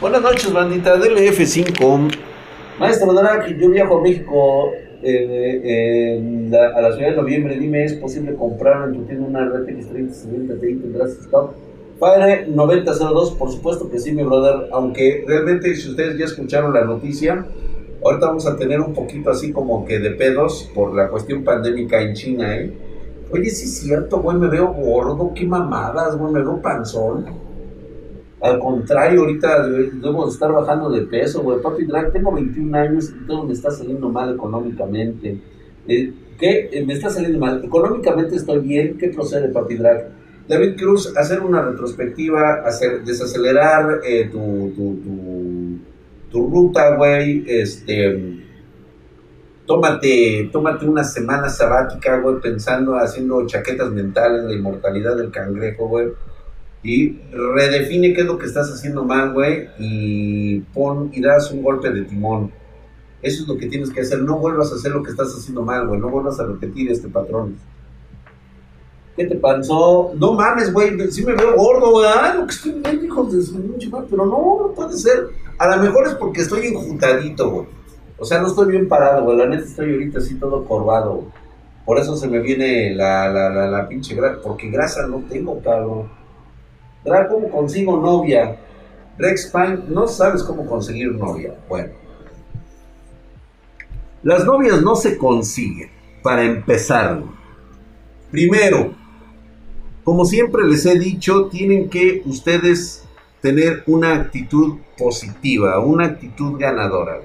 Buenas noches, bandita del F5. Maestro Drake, yo viajo a México eh, a la ciudad de noviembre. Dime, ¿es posible comprar en tu tienda una RTX 3070 Ti? ¿Tendrás stock? Padre 9002, por supuesto que sí, mi brother. Aunque realmente, si ustedes ya escucharon la noticia, ahorita vamos a tener un poquito así como que de pedos por la cuestión pandémica en China, ¿eh? Oye, sí es cierto, güey, me veo gordo, qué mamadas, güey, me veo panzón. Al contrario, ahorita debo estar bajando de peso, güey. Papi tengo 21 años y todo me está saliendo mal económicamente. Eh, ¿Qué? Eh, me está saliendo mal. Económicamente estoy bien. ¿Qué procede, Papi Drag? David Cruz, hacer una retrospectiva, hacer, desacelerar eh, tu, tu, tu, tu, ruta, güey. Este, tómate, tómate una semana sabática, güey, pensando, haciendo chaquetas mentales, la inmortalidad del cangrejo, güey y redefine qué es lo que estás haciendo mal, güey, y pon y das un golpe de timón. Eso es lo que tienes que hacer. No vuelvas a hacer lo que estás haciendo mal, güey. No vuelvas a repetir este patrón. ¿Qué te pasó? No mames, güey. Sí me veo gordo, güey. Lo que estoy viendo, hijos de su Pero no, no puede ser. A lo mejor es porque estoy enjuntadito, güey. O sea, no estoy bien parado, güey. La neta estoy ahorita así todo corvado. Por eso se me viene la, la, la, la pinche grasa. Porque grasa no tengo, cabrón. ¿Cómo consigo novia? Rex Pine, no sabes cómo conseguir novia. Bueno, las novias no se consiguen, para empezar. Primero, como siempre les he dicho, tienen que ustedes tener una actitud positiva, una actitud ganadora.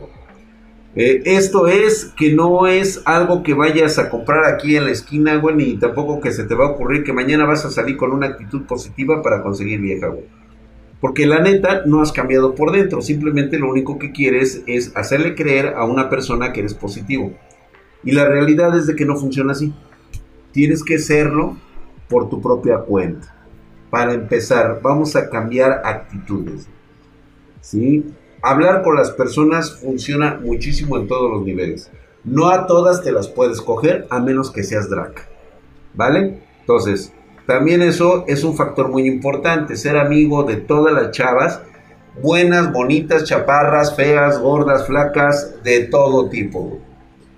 Eh, esto es que no es algo que vayas a comprar aquí en la esquina, güey, ni tampoco que se te va a ocurrir que mañana vas a salir con una actitud positiva para conseguir vieja, güey. Porque la neta no has cambiado por dentro, simplemente lo único que quieres es hacerle creer a una persona que eres positivo. Y la realidad es de que no funciona así. Tienes que serlo por tu propia cuenta. Para empezar, vamos a cambiar actitudes. ¿Sí? Hablar con las personas funciona muchísimo en todos los niveles. No a todas te las puedes coger a menos que seas drag. ¿Vale? Entonces, también eso es un factor muy importante, ser amigo de todas las chavas, buenas, bonitas, chaparras, feas, gordas, flacas, de todo tipo.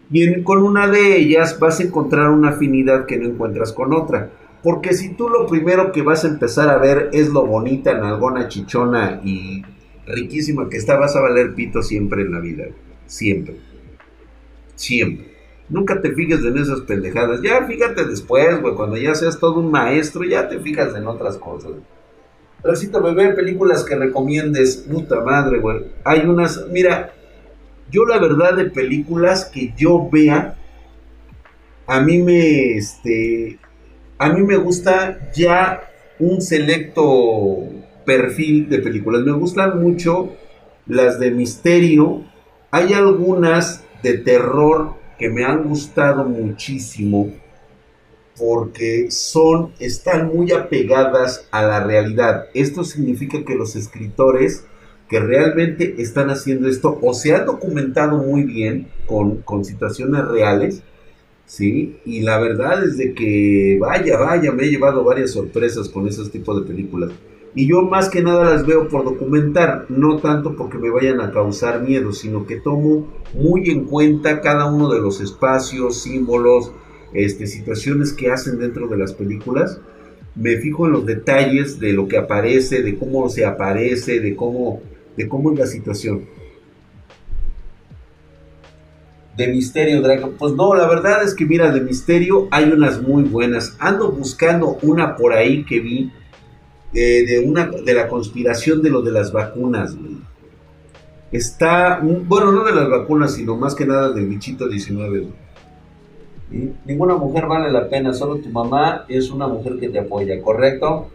Y con una de ellas vas a encontrar una afinidad que no encuentras con otra. Porque si tú lo primero que vas a empezar a ver es lo bonita, nalgona, chichona y riquísima que está, vas a valer pito siempre en la vida. Siempre. Siempre. Nunca te fijes en esas pendejadas. Ya fíjate después, güey. Cuando ya seas todo un maestro, ya te fijas en otras cosas. Recito, bebé, películas que recomiendes. Puta madre, güey. Hay unas. Mira, yo la verdad de películas que yo vea, a mí me. Este. A mí me gusta ya un selecto perfil de películas. Me gustan mucho las de misterio. Hay algunas de terror que me han gustado muchísimo porque son están muy apegadas a la realidad. Esto significa que los escritores que realmente están haciendo esto o se han documentado muy bien con, con situaciones reales, ¿sí? Y la verdad es de que, vaya, vaya, me he llevado varias sorpresas con esos tipos de películas. Y yo más que nada las veo por documentar, no tanto porque me vayan a causar miedo, sino que tomo muy en cuenta cada uno de los espacios, símbolos, este, situaciones que hacen dentro de las películas. Me fijo en los detalles de lo que aparece, de cómo se aparece, de cómo, de cómo es la situación. De misterio, Dragon. Pues no, la verdad es que mira, de misterio hay unas muy buenas. Ando buscando una por ahí que vi de, una, de la conspiración de lo de las vacunas, Está, bueno, no de las vacunas, sino más que nada del bichito 19, Ninguna mujer vale la pena, solo tu mamá es una mujer que te apoya, ¿correcto?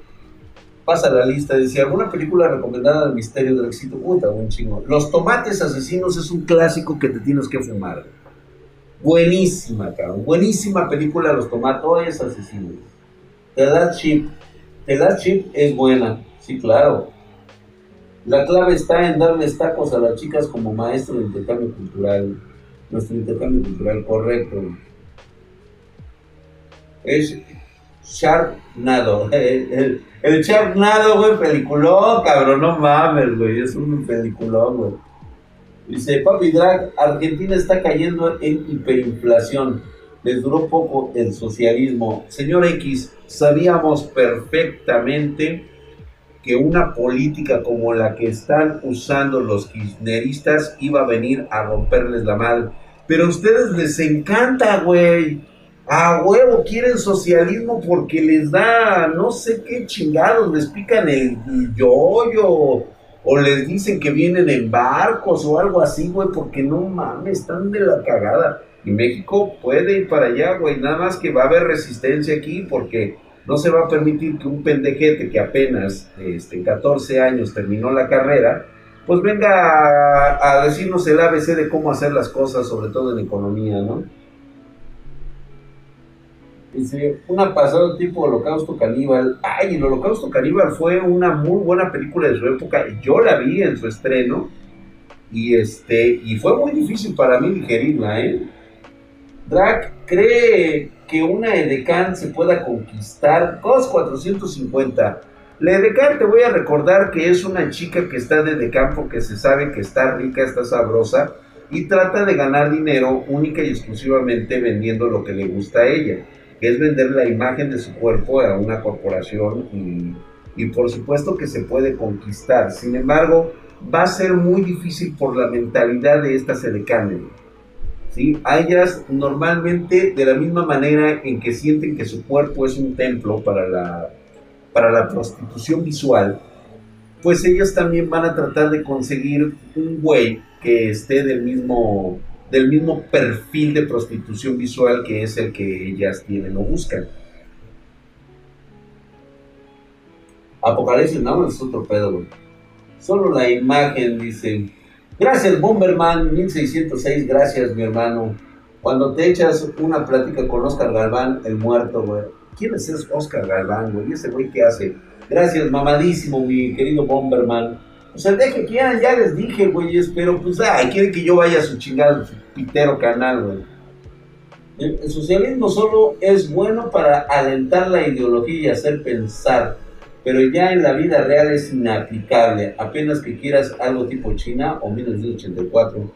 Pasa la lista, decía, ¿alguna película recomendada del misterio del éxito? Puta, un chingo. Los tomates asesinos es un clásico que te tienes que fumar. Buenísima, cabrón. Buenísima película, Los tomates asesinos. Te das chip. Last Chip es buena, sí, claro. La clave está en darles tacos a las chicas como maestro de intercambio cultural. Nuestro intercambio cultural correcto. Es Sharknado. El, el, Sharknado, güey, peliculón, cabrón, no mames, güey, es un peliculón, güey. Dice, papi drag, Argentina está cayendo en hiperinflación. Les duró poco el socialismo. Señor X, sabíamos perfectamente que una política como la que están usando los kirchneristas iba a venir a romperles la madre. Pero a ustedes les encanta, güey. A huevo quieren socialismo porque les da no sé qué chingados, les pican el, yoyo o les dicen que vienen en barcos o algo así, güey, porque no mames, están de la cagada. Y México puede ir para allá, güey, nada más que va a haber resistencia aquí porque no se va a permitir que un pendejete que apenas este, en 14 años terminó la carrera, pues venga a, a decirnos el ABC de cómo hacer las cosas, sobre todo en economía, ¿no? Dice, una pasada tipo Holocausto Caníbal. Ay, el Holocausto Caníbal fue una muy buena película de su época. Yo la vi en su estreno. Y este, y fue muy difícil para mí digerirla, ¿eh? Drag cree que una edecán se pueda conquistar. COS 450. La edecán te voy a recordar que es una chica que está de edecán porque se sabe que está rica, está sabrosa y trata de ganar dinero única y exclusivamente vendiendo lo que le gusta a ella que es vender la imagen de su cuerpo a una corporación y, y por supuesto que se puede conquistar. Sin embargo, va a ser muy difícil por la mentalidad de estas edecanes. ¿Sí? A ellas normalmente de la misma manera en que sienten que su cuerpo es un templo para la, para la prostitución visual, pues ellas también van a tratar de conseguir un güey que esté del mismo del mismo perfil de prostitución visual que es el que ellas tienen o buscan. Apocalipsis no es otro pedo, Solo la imagen, dice. Gracias, Bomberman 1606, gracias, mi hermano. Cuando te echas una plática con Oscar Galván, el muerto, güey. ¿Quién es Oscar Galván, güey? ¿Y ese güey qué hace? Gracias, mamadísimo, mi querido Bomberman. O sea, deje que ya, les dije, güey, pero pues, ay, quieren que yo vaya a su chingado, su pitero canal, güey. El, socialismo solo es bueno para alentar la ideología y hacer pensar, pero ya en la vida real es inaplicable, apenas que quieras algo tipo China o 1984.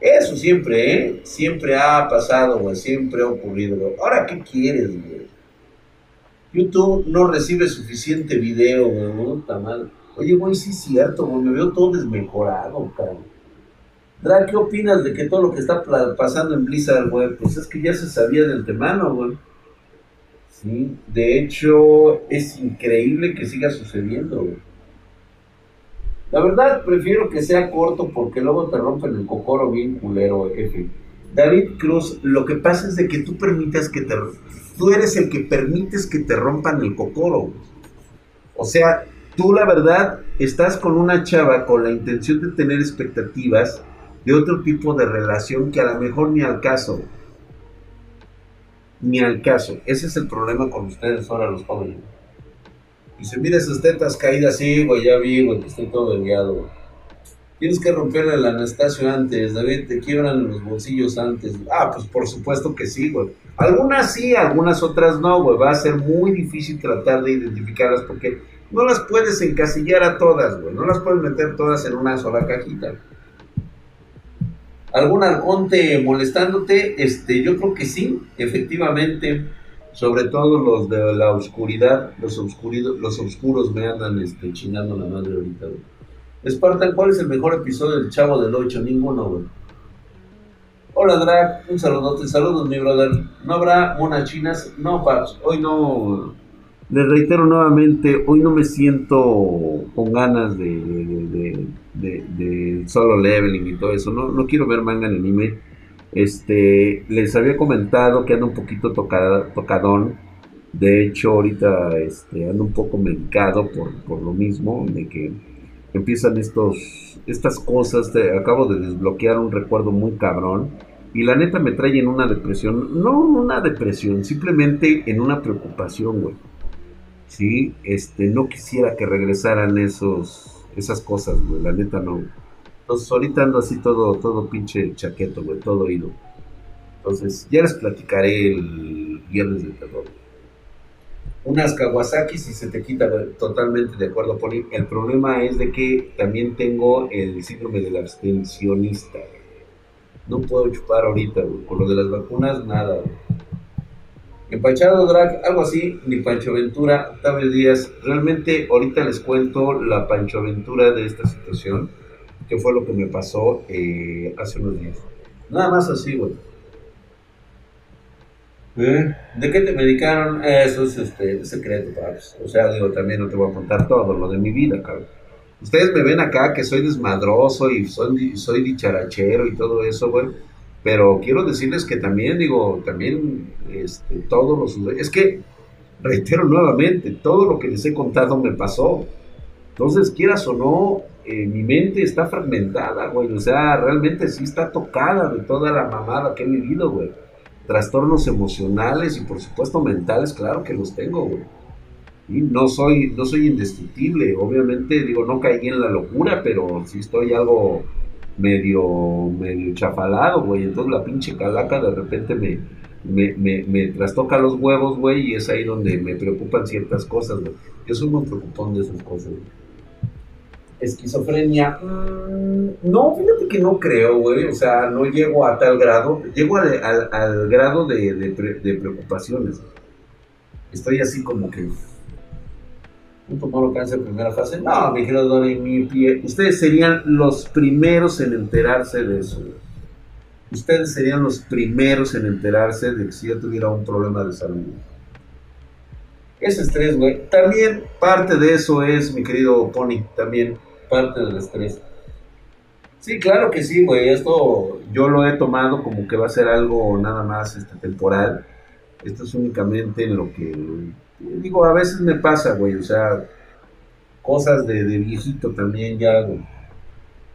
Eso siempre, ¿eh? Siempre ha pasado, güey, siempre ha ocurrido. Ahora, ¿qué quieres, güey? YouTube no recibe suficiente video, güey, está mal. Oye, güey, sí es cierto, güey, me veo todo desmejorado, cabrón. Drag, ¿qué opinas de que todo lo que está pasando en Blizzard, güey? Pues es que ya se sabía de antemano, güey. Sí, de hecho, es increíble que siga sucediendo. La verdad, prefiero que sea corto porque luego te rompen el cocoro bien culero, jefe. David Cruz, lo que pasa es de que tú permites que te... Tú eres el que permites que te rompan el cocoro. O sea, tú la verdad estás con una chava con la intención de tener expectativas de otro tipo de relación que a lo mejor ni al caso. Ni al caso. Ese es el problema con ustedes ahora los jóvenes. Dice, mira esas tetas caídas, sí, güey, ya vi, güey, que estoy todo delgado, Tienes que romperle el Anastasio antes, David, te quiebran los bolsillos antes. Ah, pues por supuesto que sí, güey. Algunas sí, algunas otras no, güey. Va a ser muy difícil tratar de identificarlas porque no las puedes encasillar a todas, güey. No las puedes meter todas en una sola cajita. ¿Algún arconte molestándote? Este, yo creo que sí, efectivamente. Sobre todo los de la oscuridad, los, los oscuros me andan este, chingando la madre ahorita. Spartan, ¿cuál es el mejor episodio del Chavo del 8? Ninguno, güey. Hola, Drag, un saludote, saludos, mi brother. ¿No habrá monas chinas? No, Paps, hoy no, les reitero nuevamente, hoy no me siento con ganas de, solo leveling y todo eso. No, no quiero ver manga en anime. Este, les había comentado que ando un poquito tocadón. De hecho, ahorita este, ando un poco medicado por, por lo mismo, de que empiezan estos, estas cosas. acabo de desbloquear un recuerdo muy cabrón. Y la neta me trae en una depresión. No una depresión, simplemente en una preocupación, güey. ¿Sí? Este, no quisiera que regresaran esos, esas cosas, güey, la neta no. Entonces ahorita ando así todo, todo pinche chaqueto, güey, todo oído. Entonces ya les platicaré el viernes de terror. unas Kawasaki si se te quita totalmente de acuerdo, Poli. El problema es de que también tengo el síndrome del abstencionista. No puedo chupar ahorita, güey. Con lo de las vacunas, nada. Empachado Drag, algo así, ni Pancho Ventura, Octavio Díaz. Realmente ahorita les cuento la Pancho Ventura de esta situación, que fue lo que me pasó eh, hace unos días. Nada más así, güey. ¿Eh? ¿De qué te medicaron? Eso es este, secreto, paps. O sea, digo, también no te voy a contar todo lo de mi vida, cabrón. Ustedes me ven acá que soy desmadroso y soy, soy dicharachero y todo eso, güey pero quiero decirles que también, digo, también este, todos los... Es que, reitero nuevamente, todo lo que les he contado me pasó. Entonces, quieras o no, eh, mi mente está fragmentada, güey. O sea, realmente sí está tocada de toda la mamada que he vivido, güey. Trastornos emocionales y por supuesto mentales, claro que los tengo, güey. Y no soy, no soy indestructible. Obviamente, digo, no caí en la locura, pero sí estoy algo medio, medio chafalado, güey. Entonces la pinche calaca de repente me, me, me, trastoca los huevos, güey, y es ahí donde me preocupan ciertas cosas, güey. Yo soy muy preocupón de esas cosas, Esquizofrenia, mm, no, fíjate que no creo, güey, o sea, no llego a tal grado, llego al, al, grado de, de preocupaciones. Estoy así como que un tumor cáncer en primera fase. No, mi querido Donny, mi pie. Ustedes serían los primeros en enterarse de eso. Ustedes serían los primeros en enterarse de que si yo tuviera un problema de salud. Ese estrés, güey. También parte de eso es, mi querido Pony, también parte del estrés. Sí, claro que sí, güey. Esto yo lo he tomado como que va a ser algo nada más este, temporal. Esto es únicamente en lo que digo, a veces me pasa, güey, o sea, cosas de, viejito también ya, güey.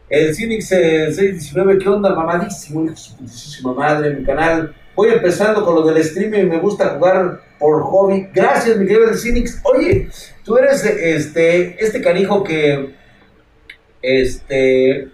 El Cinix 619, ¿qué onda? Mamadísimo, su madre, mi canal. Voy empezando con lo del streaming, me gusta jugar por hobby. Gracias, mi querido Cinix. Oye, tú eres este, este canijo que, este,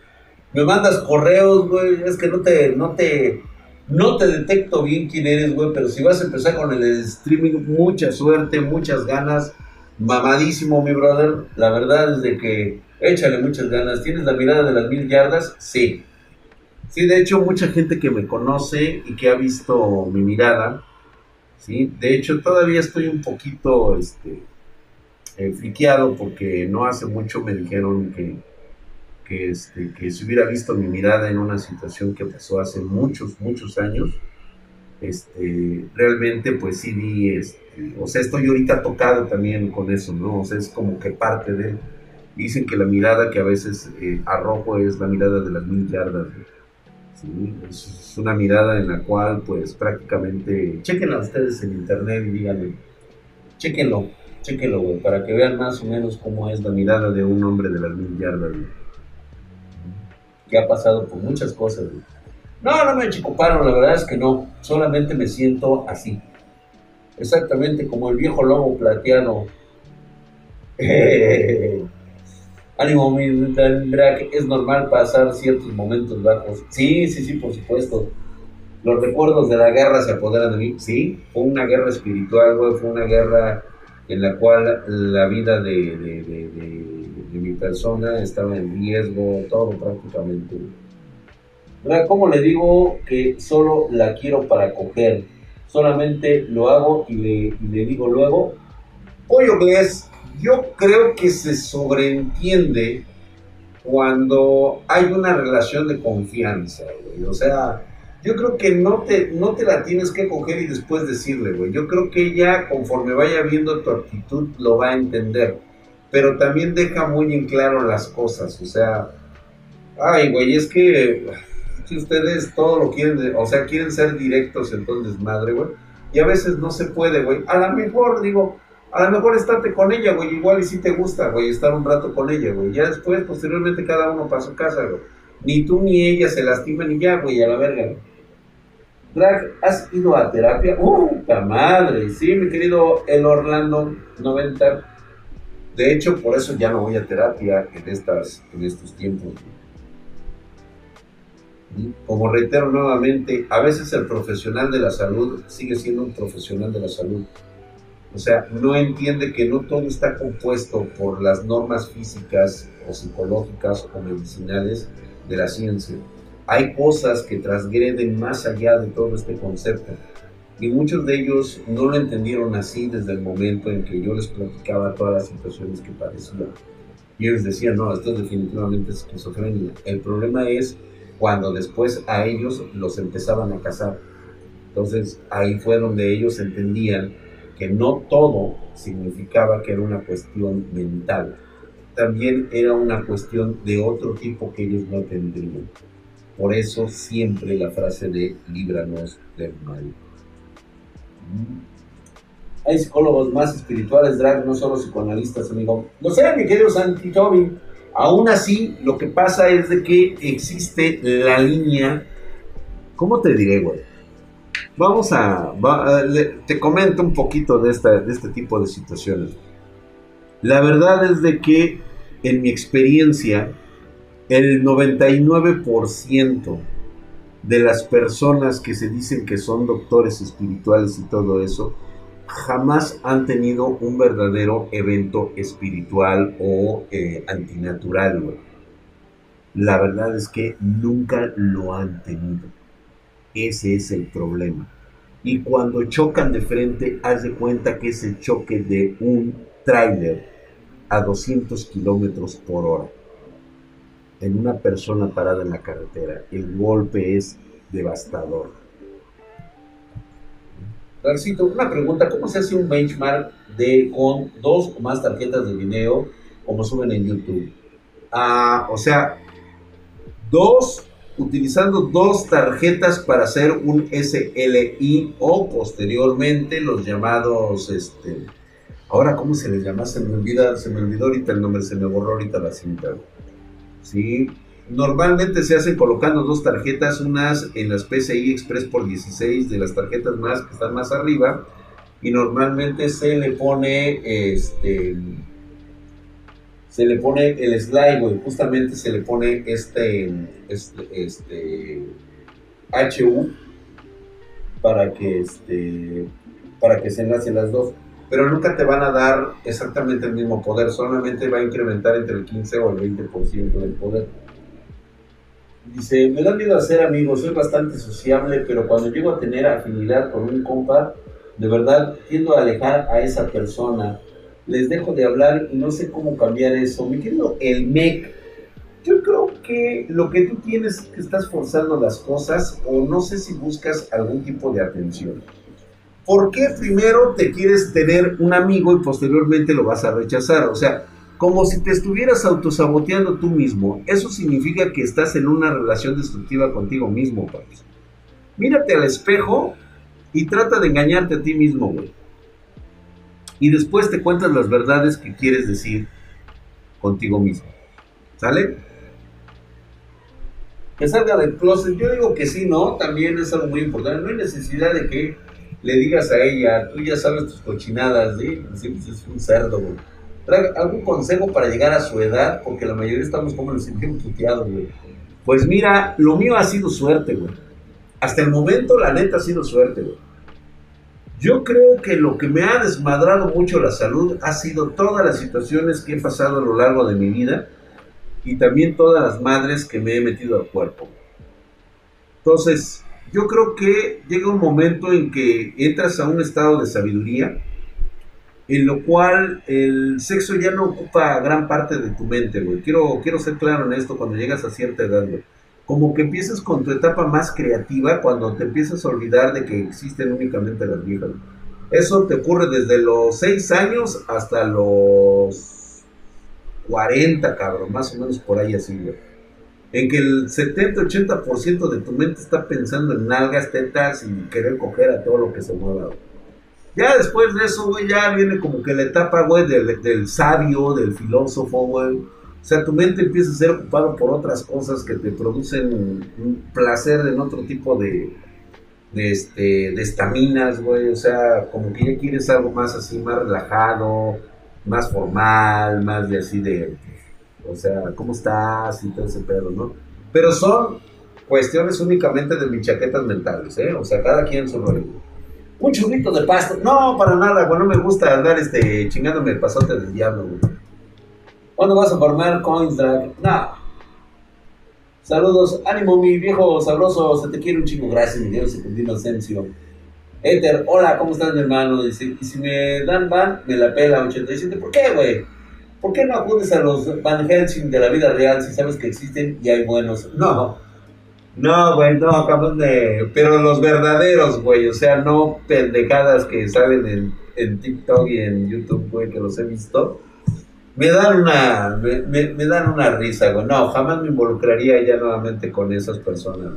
me mandas correos, güey, es que no te, no te, no te detecto bien quién eres, güey, pero si vas a empezar con el streaming, mucha suerte, muchas ganas. Mamadísimo, mi brother. La verdad es de que échale muchas ganas. ¿Tienes la mirada de las mil yardas? Sí. Sí, de hecho, mucha gente que me conoce y que ha visto mi mirada, sí, de hecho, todavía estoy un poquito, este, eh, porque no hace mucho me dijeron que que, este, que si hubiera visto mi mirada en una situación que pasó hace muchos, muchos años, este, realmente pues sí vi, este, o sea, estoy ahorita tocado también con eso, ¿no? O sea, es como que parte de... Dicen que la mirada que a veces eh, arrojo es la mirada de las mil yardas, ¿sí? Es una mirada en la cual pues prácticamente, chequenla ustedes en internet y díganme, chequenlo, chequenlo, güey, para que vean más o menos cómo es la mirada de un hombre de las mil yardas, que ha pasado por muchas cosas. No, no me chicoparon, la verdad es que no. Solamente me siento así. Exactamente como el viejo lobo plateado. ánimo, mi drag, es normal pasar ciertos momentos bajos. Sí, sí, sí, por supuesto. Los recuerdos de la guerra se apoderan de mí. Sí, fue una guerra espiritual, fue una guerra en la cual la vida de mi persona estaba en riesgo, todo prácticamente. ¿Cómo le digo que solo la quiero para coger? Solamente lo hago y le, digo luego, pollo es, yo creo que se sobreentiende cuando hay una relación de confianza, güey. O sea, yo creo que no te, no te la tienes que coger y después decirle, güey. Yo creo que ella, conforme vaya viendo tu actitud, lo va a entender pero también deja muy en claro las cosas, o sea, ay, güey, es que si ustedes todo lo quieren, o sea, quieren ser directos, entonces madre, güey, y a veces no se puede, güey, a lo mejor, digo, a lo mejor estate con ella, güey, igual y si te gusta, güey, estar un rato con ella, güey, ya después, posteriormente, cada uno para su casa, güey, ni tú ni ella se lastiman y ya, güey, a la verga, güey. Drag, ¿has ido a terapia? ¡Uh, madre! Sí, mi querido El Orlando 90 de hecho, por eso ya no voy a terapia en, estas, en estos tiempos. Como reitero nuevamente, a veces el profesional de la salud sigue siendo un profesional de la salud. O sea, no entiende que no todo está compuesto por las normas físicas o psicológicas o medicinales de la ciencia. Hay cosas que transgreden más allá de todo este concepto. Y muchos de ellos no lo entendieron así desde el momento en que yo les platicaba todas las situaciones que padecían. Y ellos decían, no, esto es definitivamente esquizofrenia. El problema es cuando después a ellos los empezaban a casar. Entonces ahí fue donde ellos entendían que no todo significaba que era una cuestión mental, también era una cuestión de otro tipo que ellos no tendrían. Por eso siempre la frase de líbranos del mal. Hay psicólogos más espirituales, drag, no solo psicoanalistas, amigo. No sé, mi querido Santi Toby. Aún así, lo que pasa es de que existe la línea. ¿Cómo te diré, güey? Vamos a. te comento un poquito de, de este tipo de situaciones. La verdad es de que, en mi experiencia, el 99% de las personas que se dicen que son doctores espirituales y todo eso, jamás han tenido un verdadero evento espiritual o eh, antinatural. La verdad es que nunca lo han tenido. Ese es el problema. Y cuando chocan de frente, haz de cuenta que es el choque de un tráiler a 200 kilómetros por hora en una persona parada en la carretera. El golpe es devastador. Garcito, una pregunta, ¿cómo se hace un benchmark de con dos o más tarjetas de video como suben en YouTube? Ah, o sea, dos utilizando dos tarjetas para hacer un SLI o posteriormente los llamados, este, ahora cómo se les llama, se me olvida, se me olvidó ahorita el nombre, se me borró ahorita la cinta. Sí, normalmente se hacen colocando dos tarjetas, unas en las PCI Express por 16 de las tarjetas más que están más arriba y normalmente se le pone este se le pone el slide, justamente se le pone este, este, este HU para que, este, para que se enlacen las dos. Pero nunca te van a dar exactamente el mismo poder, solamente va a incrementar entre el 15 o el 20% del poder. Dice, me da miedo hacer amigos, soy bastante sociable, pero cuando llego a tener afinidad con un compa, de verdad tiendo a alejar a esa persona les dejo de hablar y no sé cómo cambiar eso. Me quedo el MEC. Yo creo que lo que tú tienes es que estás forzando las cosas o no sé si buscas algún tipo de atención. ¿Por qué primero te quieres tener un amigo y posteriormente lo vas a rechazar? O sea, como si te estuvieras autosaboteando tú mismo. Eso significa que estás en una relación destructiva contigo mismo, papi. Mírate al espejo y trata de engañarte a ti mismo, güey y después te cuentas las verdades que quieres decir contigo mismo. ¿Sale? Que salga del closet. Yo digo que sí, ¿no? También es algo muy importante. No hay necesidad de que le digas a ella, tú ya sabes tus cochinadas, ¿sí? Pues es un cerdo, güey. algún consejo para llegar a su edad, porque la mayoría estamos como los sentimos puteados, güey. Pues mira, lo mío ha sido suerte, güey. Hasta el momento, la neta ha sido suerte, güey. Yo creo que lo que me ha desmadrado mucho la salud ha sido todas las situaciones que he pasado a lo largo de mi vida y también todas las madres que me he metido al cuerpo. Entonces, yo creo que llega un momento en que entras a un estado de sabiduría en lo cual el sexo ya no ocupa gran parte de tu mente, güey. Quiero, quiero ser claro en esto cuando llegas a cierta edad, güey como que empiezas con tu etapa más creativa cuando te empiezas a olvidar de que existen únicamente las viejas. Eso te ocurre desde los 6 años hasta los 40, cabrón, más o menos por ahí así, En que el 70-80% de tu mente está pensando en nalgas, tetas y querer coger a todo lo que se mueva. Ya después de eso, güey, ya viene como que la etapa, güey, del, sabio, del filósofo, güey o sea, tu mente empieza a ser ocupado por otras cosas que te producen un placer en otro tipo de, de, este, de estaminas, güey. O sea, como que ya quieres algo más así, más relajado, más formal, más de así de, o sea, ¿cómo estás? Y todo ese pedo, ¿no? Pero son cuestiones únicamente de mis chaquetas mentales, ¿eh? O sea, cada quien su rollo. Un churrito de pasto. No, para nada, güey. No me gusta andar este, chingándome el pasote del diablo, güey. ¿Cuándo vas a formar Coinsdrag? No. Saludos, ánimo, mi viejo sabroso. Se te quiere un chingo. Gracias, mi Dios. Secundino Asensio. Ether, hola, ¿cómo estás, mi hermano? Dice, y si me dan van, me la pela 87. ¿Por qué, güey? ¿Por qué no acudes a los Van Helsing de la vida real si sabes que existen y hay buenos? No. No, güey, no, cabrón de... Pero los verdaderos, güey, o sea, no pendejadas que salen en, en TikTok y en YouTube, güey, que los he visto. Me dan una, me, me, dan una risa, güey. No, jamás me involucraría ya nuevamente con esas personas.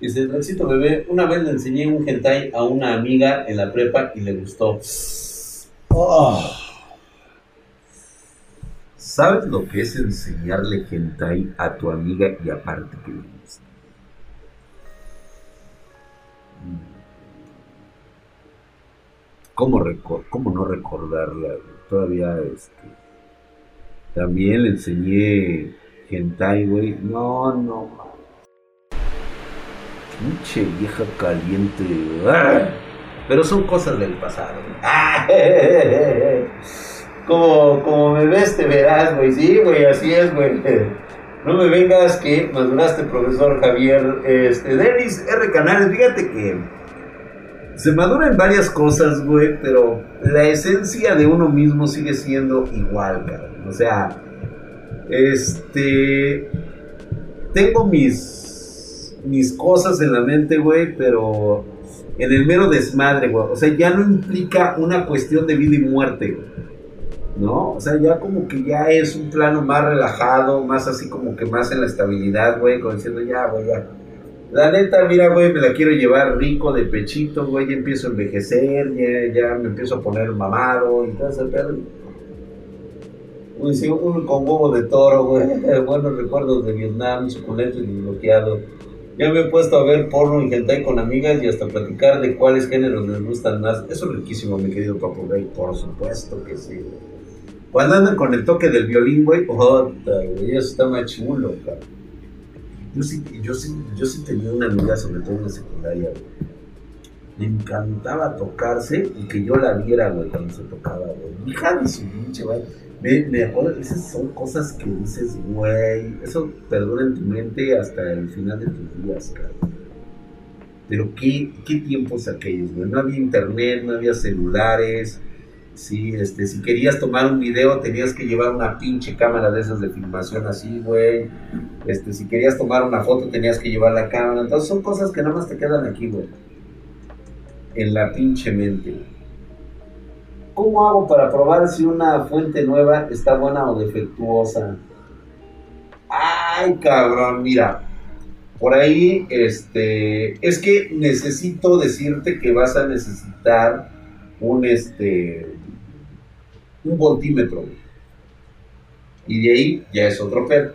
Dice, Draxito bebé, una vez le enseñé un hentai a una amiga en la prepa y le gustó. Oh. ¿Sabes lo que es enseñarle hentai a tu amiga y aparte que le gusta? ¿Cómo, ¿Cómo, no recordarla? Todavía este, también le enseñé hentai, güey. No, no, Pinche vieja caliente. Pero son cosas del pasado. Como, como me ves, te verás, güey. Sí, güey, así es, güey. No me vengas que maduraste, profesor Javier. Este, Denis R. Canales, fíjate que se maduran varias cosas, güey, pero la esencia de uno mismo sigue siendo igual, cabrón. O sea, este. Tengo mis mis cosas en la mente, güey, pero en el mero desmadre, güey. O sea, ya no implica una cuestión de vida y muerte. ¿No? O sea, ya como que ya es un plano más relajado, más así como que más en la estabilidad, güey, como diciendo, ya, güey, ya. La neta, mira, güey, me la quiero llevar rico de pechito, güey, ya empiezo a envejecer, ya, ya me empiezo a poner mamado y todo ese pedo. Un con huevo de toro, güey. Buenos recuerdos de Vietnam, suculento y desbloqueado. Ya me he puesto a ver porno y hentai con amigas y hasta platicar de cuáles géneros les gustan más. Eso es riquísimo, mi querido Papo Rey, por supuesto que sí. Cuando andan con el toque del violín, güey, güey, eso está más chulo, cabrón. Yo sí, yo sí, yo sí tenía una amiga, sobre todo en la secundaria, güey. Me encantaba tocarse y que yo la viera, güey, cuando se tocaba, güey. Hija de su pinche, güey me, me acuerdo, esas son cosas que dices, güey, eso perdura en tu mente hasta el final de tus días, cabrón. Pero qué, qué tiempos aquellos, güey. No había internet, no había celulares. Sí, este, si querías tomar un video tenías que llevar una pinche cámara de esas de filmación así, güey. Este, si querías tomar una foto tenías que llevar la cámara. Entonces son cosas que nada más te quedan aquí, güey. En la pinche mente. ¿Cómo hago para probar si una fuente nueva está buena o defectuosa? Ay, cabrón, mira. Por ahí, este, es que necesito decirte que vas a necesitar un, este, un voltímetro. Y de ahí ya es otro pedo.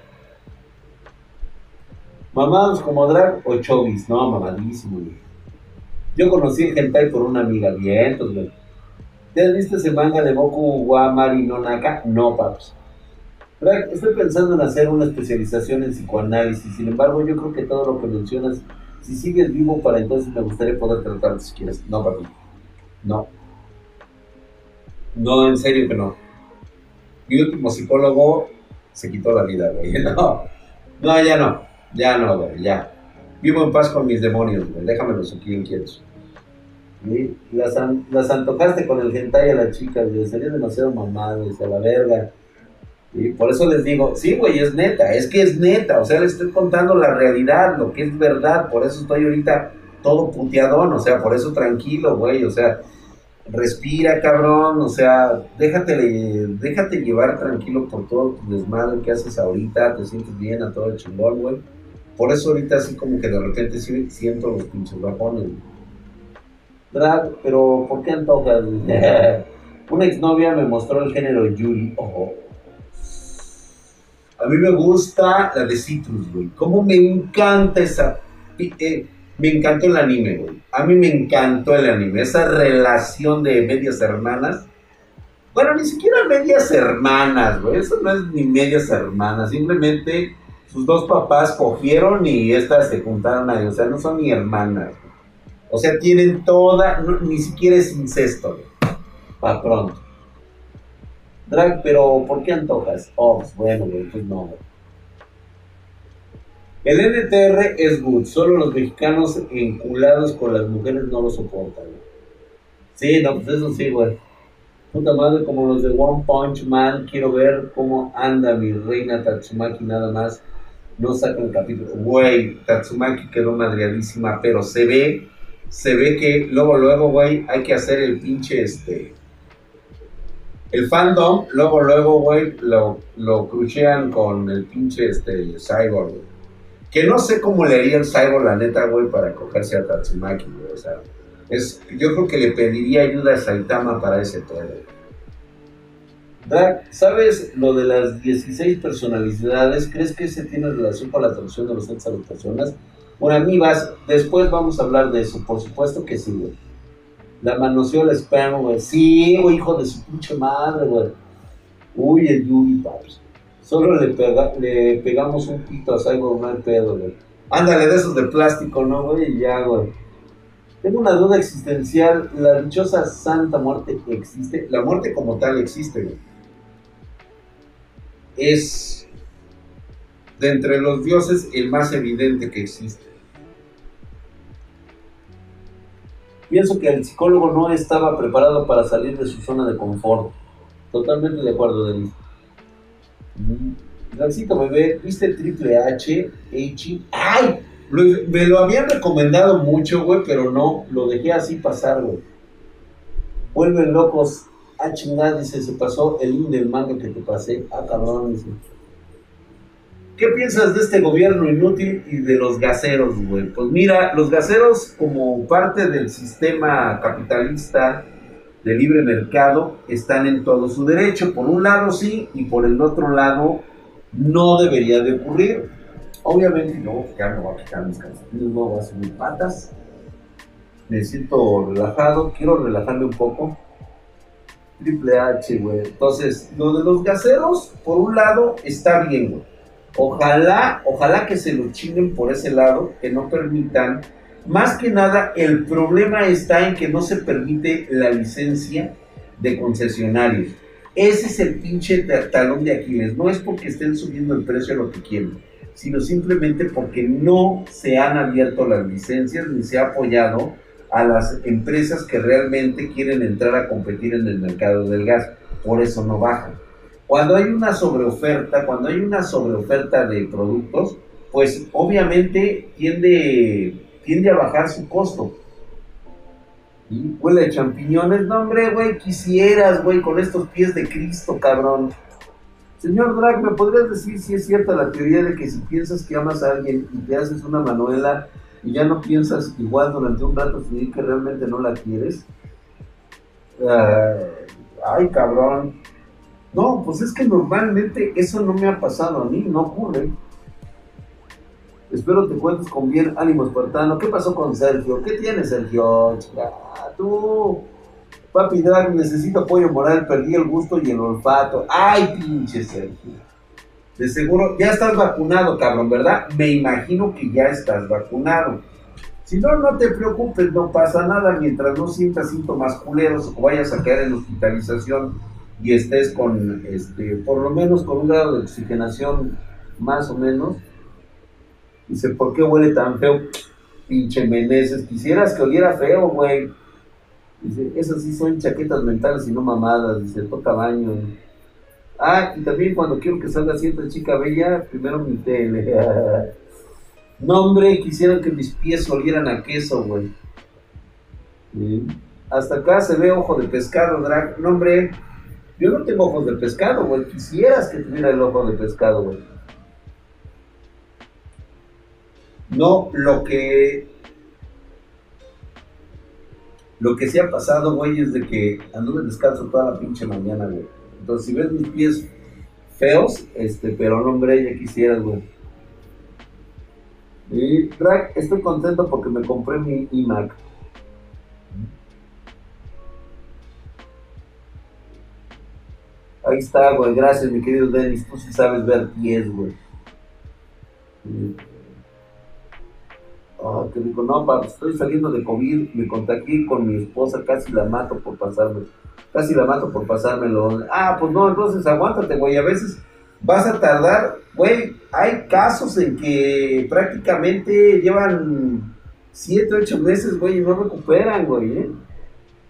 Mamados como drag o chovis. No, mamadísimo, Yo conocí el hentai por una amiga. Bien, entonces, ¿Ya has visto ese manga de Boku wa Mari no Naka? No, paps. Estoy pensando en hacer una especialización en psicoanálisis. Sin embargo, yo creo que todo lo que mencionas, si sigues vivo para entonces me gustaría poder tratarte si quieres. No, papi. No. No, en serio que no. Mi último psicólogo se quitó la vida, güey. No. No, ya no. Ya no, güey. Ya. Vivo en paz con mis demonios, güey. Déjamelos aquí inquietos. Las, las antojaste con el hentai a la chica, güey. Sería demasiado mamado, a la verga. Y por eso les digo, sí, güey, es neta, es que es neta. O sea, les estoy contando la realidad, lo que es verdad. Por eso estoy ahorita todo puteadón, o sea, por eso tranquilo, güey. O sea, respira, cabrón. O sea, déjate, déjate llevar tranquilo por todo tu desmadre que haces ahorita. Te sientes bien a todo el chingón, güey. Por eso ahorita así como que de repente sí siento los pinches bajones, pero ¿por qué antojas? Una exnovia me mostró el género Yuri. Ojo. A mí me gusta la de Citrus, güey. Cómo me encanta esa... Eh, me encantó el anime, güey. A mí me encantó el anime. Esa relación de medias hermanas. Bueno, ni siquiera medias hermanas, güey. Eso no es ni medias hermanas. Simplemente sus dos papás cogieron y estas se juntaron ahí. O sea, no son ni hermanas. O sea, tienen toda, ni siquiera es incesto. Para pronto. Drag, pero ¿por qué antojas? Oh, pues bueno, güey, pues no. El NTR es good, solo los mexicanos enculados con las mujeres no lo soportan. Sí, no, pues eso sí, güey. Puta madre, como los de One Punch Man, quiero ver cómo anda mi reina Tatsumaki nada más. No sacan capítulo. Güey, Tatsumaki quedó madriadísima, pero se ve, se ve que luego, luego, güey, hay que hacer el pinche este. El fandom, luego, luego, güey, lo, lo crucean con el pinche este Cyborg, Que no sé cómo le haría el Cyborg, la neta, güey, para cogerse a Tatsumaki, güey. O sea, es, yo creo que le pediría ayuda a Saitama para ese. Drag, ¿sabes lo de las 16 personalidades? ¿Crees que ese tiene relación con la traducción de los sexos a las personas? Bueno, a mí vas, después vamos a hablar de eso, por supuesto que sí, güey. La manoseó el spam, güey. Sí, güey, hijo de su pinche madre, güey. Uy, el Yuri, papi. Solo le, le pegamos un pito a Cyborg, no hay pedo, güey. Ándale, de esos de plástico, ¿no, güey? Y ya, güey. Tengo una duda existencial. ¿La dichosa Santa Muerte existe? La muerte como tal existe, güey. Es de entre los dioses el más evidente que existe. Pienso que el psicólogo no estaba preparado para salir de su zona de confort. Totalmente de acuerdo, Denis. Gancito bebé, ¿viste Triple H? H? ¡Ay! me lo habían recomendado mucho, güey, pero no, lo dejé así pasar, güey. Vuelven locos. Ah, chingada, dice, se pasó el link del manga que te pasé. Ah, cabrón, dice. ¿Qué piensas de este gobierno inútil y de los gaseros, güey? Pues mira, los gaseros como parte del sistema capitalista de libre mercado están en todo su derecho. Por un lado sí y por el otro lado no debería de ocurrir. Obviamente no, ya me voy a quitar mis calcetines, no voy a subir patas. Me siento relajado, quiero relajarme un poco. Triple H, güey. Entonces, lo de los gaseros, por un lado, está bien, güey. Ojalá, ojalá que se lo chinen por ese lado, que no permitan. Más que nada, el problema está en que no se permite la licencia de concesionarios. Ese es el pinche talón de Aquiles. No es porque estén subiendo el precio a lo que quieren sino simplemente porque no se han abierto las licencias ni se ha apoyado a las empresas que realmente quieren entrar a competir en el mercado del gas. Por eso no bajan. Cuando hay una sobreoferta, cuando hay una sobreoferta de productos, pues obviamente tiende, tiende a bajar su costo. Y huele de champiñones, no hombre, güey, quisieras, güey, con estos pies de Cristo, cabrón. Señor Drag, ¿me podrías decir si es cierta la teoría de que si piensas que amas a alguien y te haces una manuela y ya no piensas igual durante un rato sin que realmente no la quieres? Eh, ay, cabrón. No, pues es que normalmente eso no me ha pasado a mí, no ocurre. Espero te cuentes con bien ánimo espartano. ¿Qué pasó con Sergio? ¿Qué tienes, Sergio? Ah, tú. Papi Drag, necesito apoyo moral, perdí el gusto y el olfato. Ay, pinche Sergio. De seguro, ya estás vacunado, cabrón, ¿verdad? Me imagino que ya estás vacunado. Si no, no te preocupes, no pasa nada mientras no sientas síntomas culeros o vayas a quedar en hospitalización y estés con, este, por lo menos con un grado de oxigenación más o menos. Dice, ¿por qué huele tan feo? Pinche Meneses, quisieras que oliera feo, güey. Dice, esas sí son chaquetas mentales y no mamadas, dice, toca baño. Ah, y también cuando quiero que salga siempre chica bella, primero mi tele. no, hombre, quisiera que mis pies olieran a queso, güey. Hasta acá se ve ojo de pescado, drag. No, hombre, yo no tengo ojos de pescado, güey. Quisieras que tuviera el ojo de pescado, güey. No, lo que lo que sí ha pasado, güey, es de que anduve descalzo toda la pinche mañana, güey. Entonces, si ves mis pies feos, este, pero no, hombre, ya quisieras, güey. Y, drag, estoy contento porque me compré mi iMac. Ahí está, güey. Gracias, mi querido Dennis. Tú sí sabes ver pies, güey. Oh, qué rico. No, papá, estoy saliendo de COVID, me aquí con mi esposa, casi la mato por pasarme. Casi la mato por pasármelo. Ah, pues no, entonces aguántate, güey. A veces vas a tardar, güey. Hay casos en que prácticamente llevan 7, 8 meses, güey, y no recuperan, güey. ¿eh?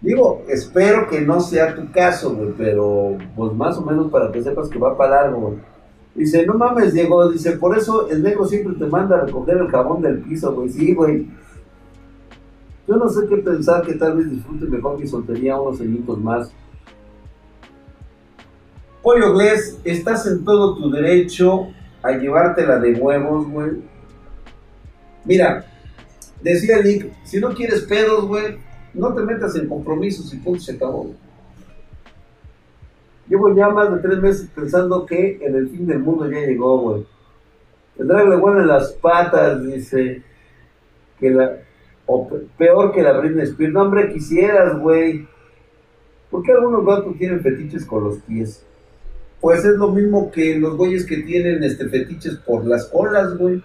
Digo, espero que no sea tu caso, güey, pero pues más o menos para que sepas que va para largo, güey. Dice, no mames, Diego, dice, por eso el negro siempre te manda a recoger el jabón del piso, güey. Sí, güey. Yo no sé qué pensar, que tal vez disfrute mejor mi soltería unos añitos más. Pollo Gles, estás en todo tu derecho a llevártela de huevos, güey. Mira, decía Nick, si no quieres pedos, güey, no te metas en compromisos y punto se acabó. Llevo ya más de tres meses pensando que en el fin del mundo ya llegó, güey. El drag le huele las patas, dice. Que la, o peor que la Britney Spears. No, hombre, quisieras, güey. ¿Por qué algunos gatos tienen fetiches con los pies? Pues es lo mismo que los güeyes que tienen este fetiches por las colas, güey.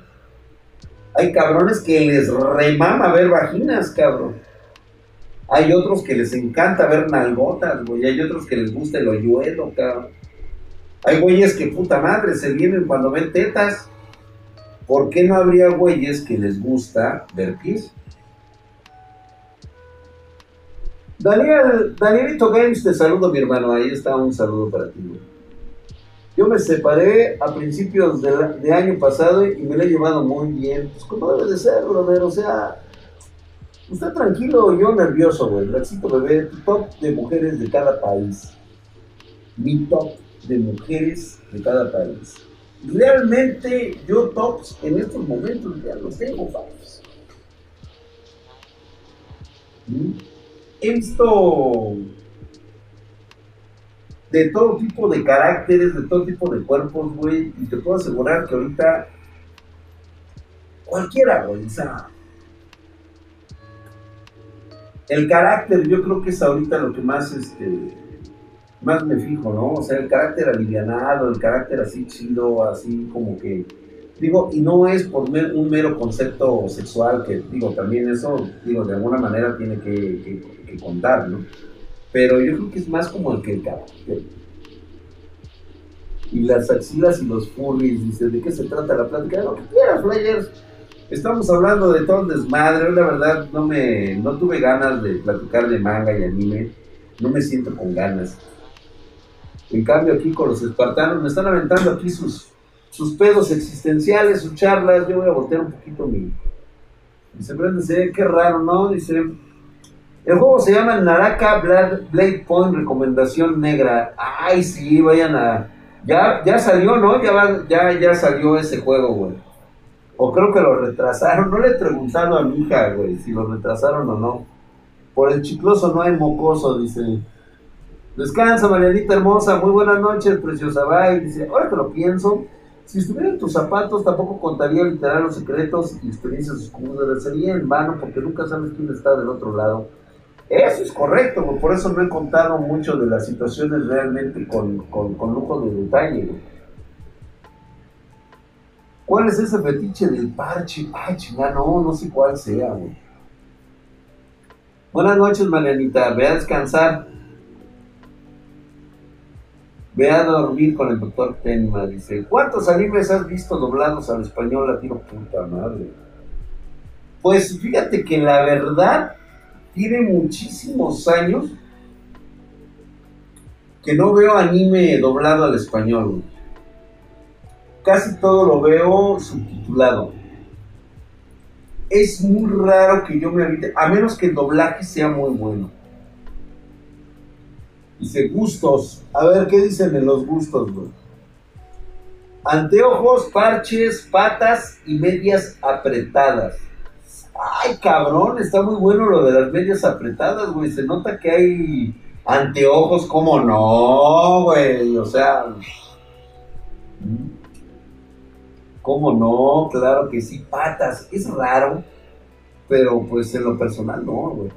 Hay cabrones que les remama ver vaginas, cabrón. Hay otros que les encanta ver nalgotas, güey. Hay otros que les gusta el hoyuelo, cabrón. Hay güeyes que puta madre se vienen cuando ven tetas. ¿Por qué no habría güeyes que les gusta ver pies? Daniel, Danielito Games, te saludo, mi hermano. Ahí está un saludo para ti, güey. Yo me separé a principios de, año pasado y me lo he llevado muy bien. Pues como debe de ser, brother. O sea, Está tranquilo, yo nervioso, güey. Braxito bebé, top de mujeres de cada país. Mi top de mujeres de cada país. Realmente yo tops en estos momentos ya los tengo, varios. ¿Mm? He de todo tipo de caracteres, de todo tipo de cuerpos, güey, y te puedo asegurar que ahorita cualquiera, güey, o sea, el carácter, yo creo que es ahorita lo que más, este, más me fijo, ¿no? O sea, el carácter alivianado, el carácter así chido, así como que, digo, y no es por un mero concepto sexual, que digo, también eso, digo, de alguna manera tiene que, contar, ¿no? Pero yo creo que es más como el que el carácter. Y las axilas y los furries, dice, ¿de qué se trata la plática? De lo que quieras, players Estamos hablando de todo desmadre. La verdad, no me no tuve ganas de platicar de manga y anime. No me siento con ganas. En cambio, aquí con los espartanos me están aventando aquí sus, sus pedos existenciales, sus charlas. Yo voy a voltear un poquito mi. Dice, dice, qué raro, ¿no? Dice, el juego se llama Naraka Blade Point Recomendación Negra. Ay, sí, vayan a. Ya, ya salió, ¿no? Ya, ya, ya salió ese juego, güey. O creo que lo retrasaron. No le he preguntado a mi hija, güey, si lo retrasaron o no. Por el chicloso no hay mocoso, dice. Descansa, Marianita hermosa. Muy buenas noches, preciosa. Bye. Dice, ahora que lo pienso, si estuviera en tus zapatos, tampoco contaría literal los secretos y experiencias oscuras. Sería en vano porque nunca sabes quién está del otro lado. Eso es correcto, por eso no he contado mucho de las situaciones realmente con, con, con lujo de detalle. Güey. ¿Cuál es ese fetiche del parche? Ay, chingada, no, no sé cuál sea, güey. Buenas noches, Marianita. Ve a descansar. Ve a dormir con el doctor Tenma. Dice: ¿Cuántos animes has visto doblados al español latino? Puta madre. Pues fíjate que la verdad tiene muchísimos años que no veo anime doblado al español. Casi todo lo veo subtitulado. Es muy raro que yo me habite, a menos que el doblaje sea muy bueno. Dice gustos. A ver, ¿qué dicen en los gustos, güey? Anteojos, parches, patas y medias apretadas. Ay, cabrón, está muy bueno lo de las medias apretadas, güey. Se nota que hay anteojos, como no, güey. O sea. ¿Cómo no? Claro que sí, patas. Es raro, pero pues en lo personal no, güey.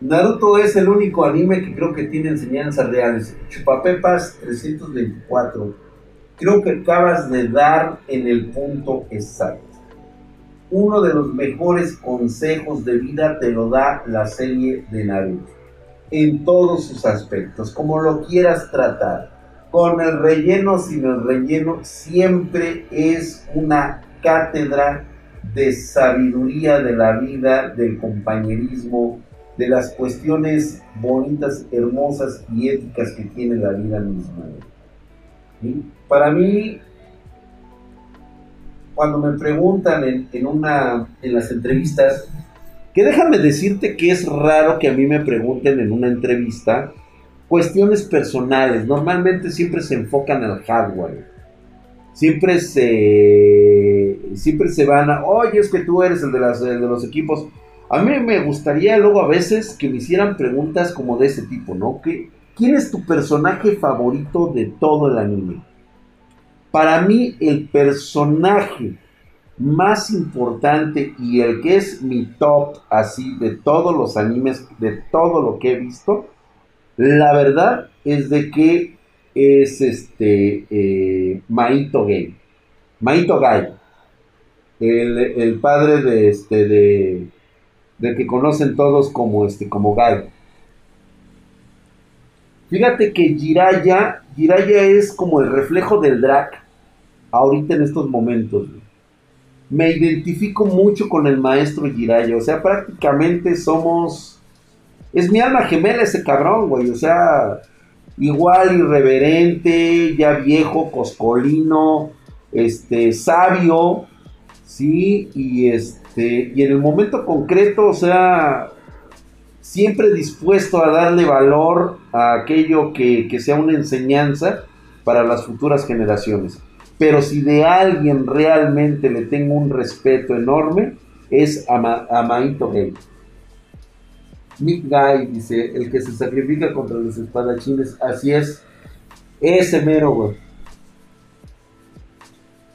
Naruto es el único anime que creo que tiene enseñanzas reales. Chupapepas 324. Creo que acabas de dar en el punto exacto. Uno de los mejores consejos de vida te lo da la serie de Naruto. En todos sus aspectos, como lo quieras tratar. Con el relleno, sin el relleno, siempre es una cátedra de sabiduría de la vida, del compañerismo, de las cuestiones bonitas, hermosas y éticas que tiene la vida misma. Para mí, cuando me preguntan en, una, en las entrevistas, que déjame decirte que es raro que a mí me pregunten en una entrevista cuestiones personales. Normalmente siempre se enfocan al hardware. Siempre se, siempre se van a, oye, es que tú eres el de, las, de los equipos. A mí me gustaría luego a veces que me hicieran preguntas como de ese tipo, ¿no? ¿Quién es tu personaje favorito de todo el anime? Para mí el personaje más importante y el que es mi top así de todos los animes, de todo lo que he visto, la verdad es de que es este eh, Maito Gay. Maito Gay. El, el, padre de este de del que conocen todos como este como Gai. Fíjate que Jiraya, Jiraya es como el reflejo del drag ahorita en estos momentos. Me identifico mucho con el maestro Jiraya, o sea, prácticamente somos es mi alma gemela ese cabrón, güey, o sea, igual irreverente, ya viejo, coscolino, este sabio, sí, y este y en el momento concreto, o sea, siempre dispuesto a darle valor a aquello que, sea una enseñanza para las futuras generaciones. Pero si de alguien realmente le tengo un respeto enorme, es a, Gay. Nick Guy dice, el que se sacrifica contra los espadachines, así es. Ese mero, güey.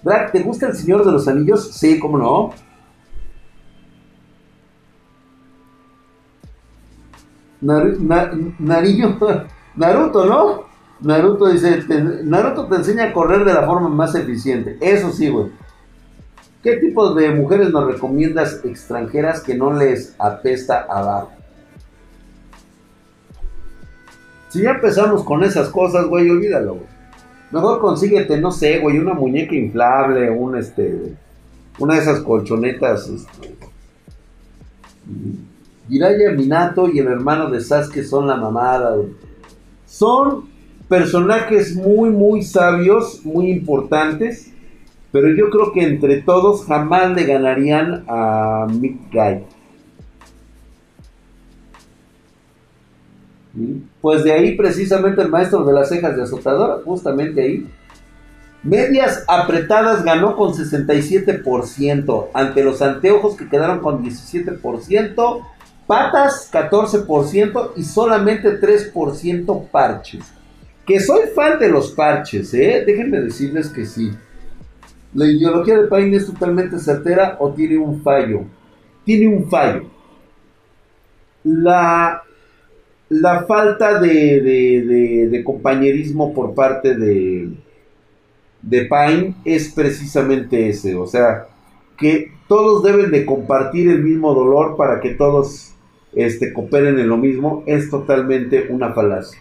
Black, ¿te gusta el Señor de los Anillos? Sí, cómo no. Naruto, ¿no? Naruto dice, Naruto te enseña a correr de la forma más eficiente. Eso sí, güey. ¿Qué tipo de mujeres nos recomiendas extranjeras que no les apesta abajo? Si ya empezamos con esas cosas, güey, olvídalo. Mejor consíguete, no sé, güey, una muñeca inflable, un este, una de esas colchonetas, este, Minato y el hermano de Sasuke son la mamada. Son personajes muy, muy sabios, muy importantes. Pero yo creo que entre todos jamás le ganarían a Mick Guy. Pues de ahí precisamente el maestro de las cejas de azotadora, justamente ahí. Medias apretadas ganó con 67% ante los anteojos que quedaron con 17%. Patas 14% y solamente 3% parches. Que soy fan de los parches, ¿eh? Déjenme decirles que sí. La ideología de Paine es totalmente certera o tiene un fallo. Tiene un fallo. La, la falta de, de compañerismo por parte de, de Pine es precisamente ese. O sea, que todos deben de compartir el mismo dolor para que todos este, cooperen en lo mismo, es totalmente una falacia.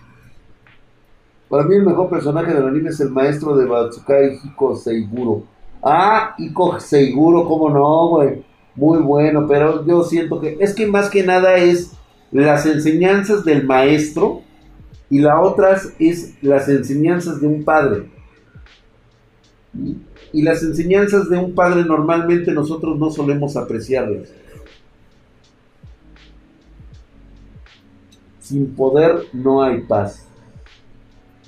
Para mí el mejor personaje del anime es el maestro de Batsukai Hiko Seiguro. Ah, Hiko Seiguro, cómo no, güey. Muy bueno, pero yo siento que es que más que nada es las enseñanzas del maestro y la otra es las enseñanzas de un padre. Y las enseñanzas de un padre normalmente nosotros no solemos apreciarlas. Sin poder no hay paz.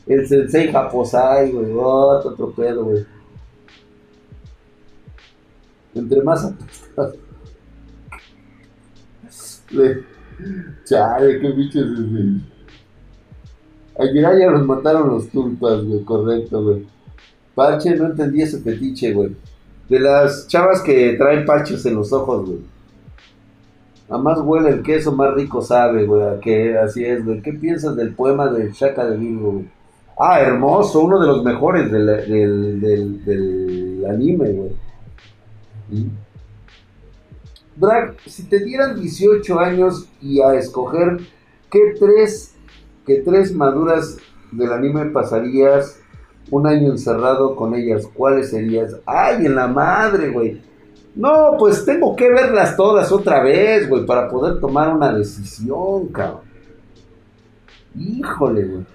El sensei Japosai, güey, otro pedo, güey. Entre más Chale, qué bichos es, Ayer ya los mataron los tulpas, güey, correcto, güey. Parche, no entendí ese petiche, güey. De las chavas que traen parches en los ojos, güey. A más huele el queso, más rico sabe, güey. Que así es, güey. ¿Qué piensas del poema de Shaka de Virgo, güey? Ah, hermoso, uno de los mejores del, anime, güey. Drag, si te dieran 18 años y a escoger qué tres, qué tres maduras del anime pasarías un año encerrado con ellas, ¿cuáles serías? ¡Ay, en la madre, güey! No, pues tengo que verlas todas otra vez, güey, para poder tomar una decisión, cabrón. Híjole, güey.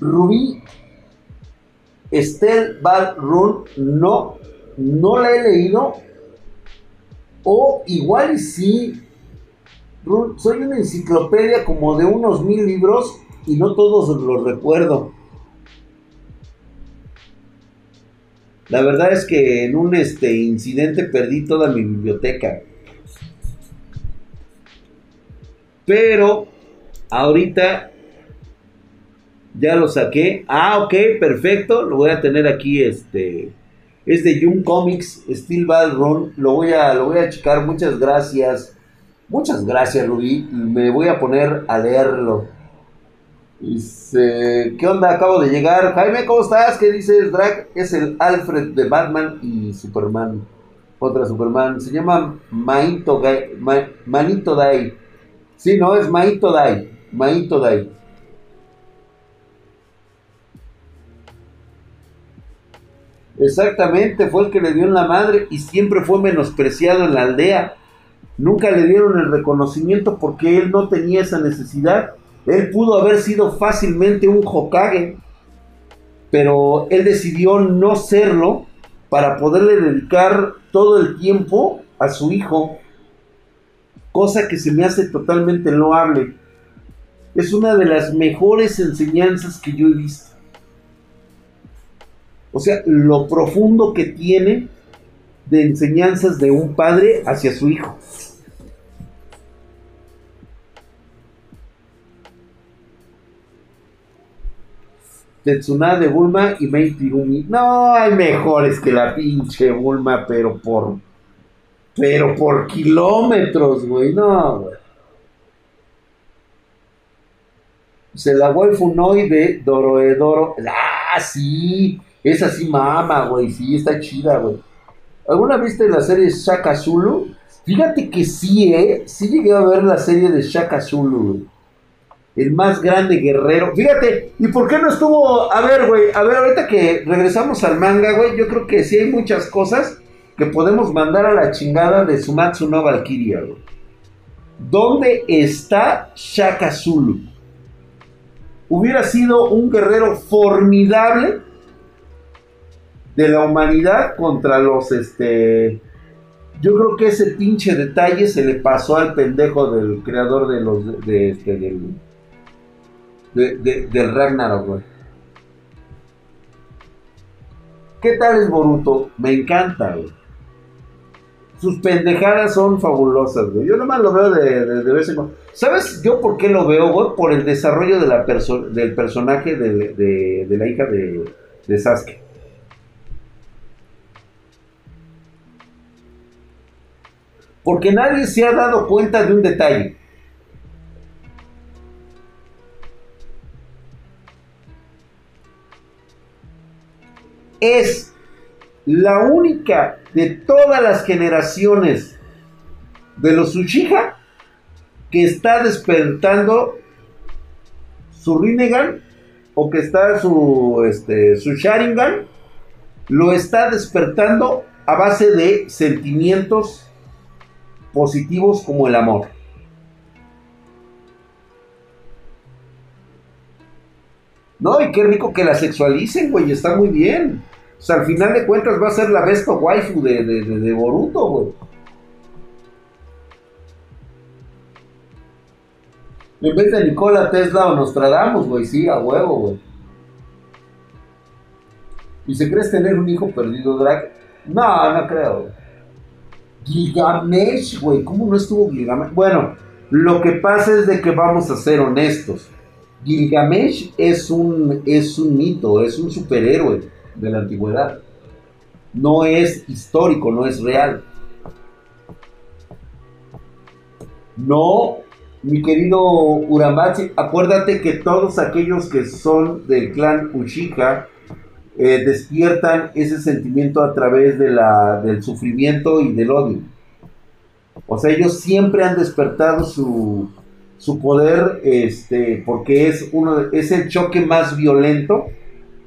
Rubí Estelle Run, no, no la he leído. O igual y sí. soy una enciclopedia como de unos mil libros y no todos los recuerdo. La verdad es que en un este, incidente perdí toda mi biblioteca. Pero ahorita ya lo saqué. Ah, ok, perfecto. Lo voy a tener aquí. Este. Es de Young Comics, Steel Ball Run. Lo voy a, lo voy a checar. Muchas gracias. Muchas gracias, Rubí. Me voy a poner a leerlo. Dice, ¿qué onda? Acabo de llegar. Jaime, ¿cómo estás? ¿Qué dices? Drag es el Alfred de Batman y Superman. Otra Superman. Se llama Maito, Manito Dai. Sí, no, es Maito Dai. Maito Dai. Exactamente, fue el que le dio en la madre y siempre fue menospreciado en la aldea. Nunca le dieron el reconocimiento porque él no tenía esa necesidad. Él pudo haber sido fácilmente un Hokage, pero él decidió no serlo para poderle dedicar todo el tiempo a su hijo, cosa que se me hace totalmente loable. Es una de las mejores enseñanzas que yo he visto. O sea, lo profundo que tiene de enseñanzas de un padre hacia su hijo. Tetsunade de Bulma y Mei Tirumi. No, hay mejores que la pinche Bulma, pero por. Pero por kilómetros, güey. No, güey. Se la waifu Noi de Doroedoro. Ah, sí. Esa sí mama, güey. Sí, está chida, güey. ¿Alguna viste la serie Shaka Zulu? Fíjate que sí, ¿eh? Sí llegué a ver la serie de Shaka Zulu, El más grande guerrero. Fíjate, ¿y por qué no estuvo? A ver, güey, a ver, ahorita que regresamos al manga, güey, yo creo que sí hay muchas cosas que podemos mandar a la chingada de Sumatsu no Valkyria, güey. ¿Dónde está Shaka Zulu? Hubiera sido un guerrero formidable de la humanidad contra los, este, yo creo que ese pinche detalle se le pasó al pendejo del creador de los, de, este, del, de, Ragnarok. ¿Qué tal es Boruto? Me encanta. Sus pendejadas son fabulosas, güey. Yo nomás lo veo de, de, vez en cuando. ¿Sabes yo por qué lo veo? Por el desarrollo de la del personaje de, de la hija de Sasuke. Porque nadie se ha dado cuenta de un detalle. Es la única de todas las generaciones de los Uchiha que está despertando su Rinnegan o que está su, este, su Sharingan, lo está despertando a base de sentimientos positivos como el amor. No, y qué rico que la sexualicen, güey, está muy bien. O sea, al final de cuentas va a ser la Vespa waifu de, de, de, Boruto, güey. En vez de Nikola Tesla o Nostradamus, güey, sí, a huevo, güey. ¿Y se crees tener un hijo perdido, Drag? No, no creo, güey. Gilgamesh, güey, ¿cómo no estuvo Gilgamesh? Bueno, lo que pasa es de que vamos a ser honestos. Gilgamesh es un, es un mito, es un superhéroe de la antigüedad. No es histórico, no es real. No Mi querido Urambachi, acuérdate que todos aquellos que son del clan Ushika eh, despiertan ese sentimiento a través de la, del sufrimiento y del odio. O sea, ellos siempre han despertado su, su poder, este, porque es uno, es el choque más violento,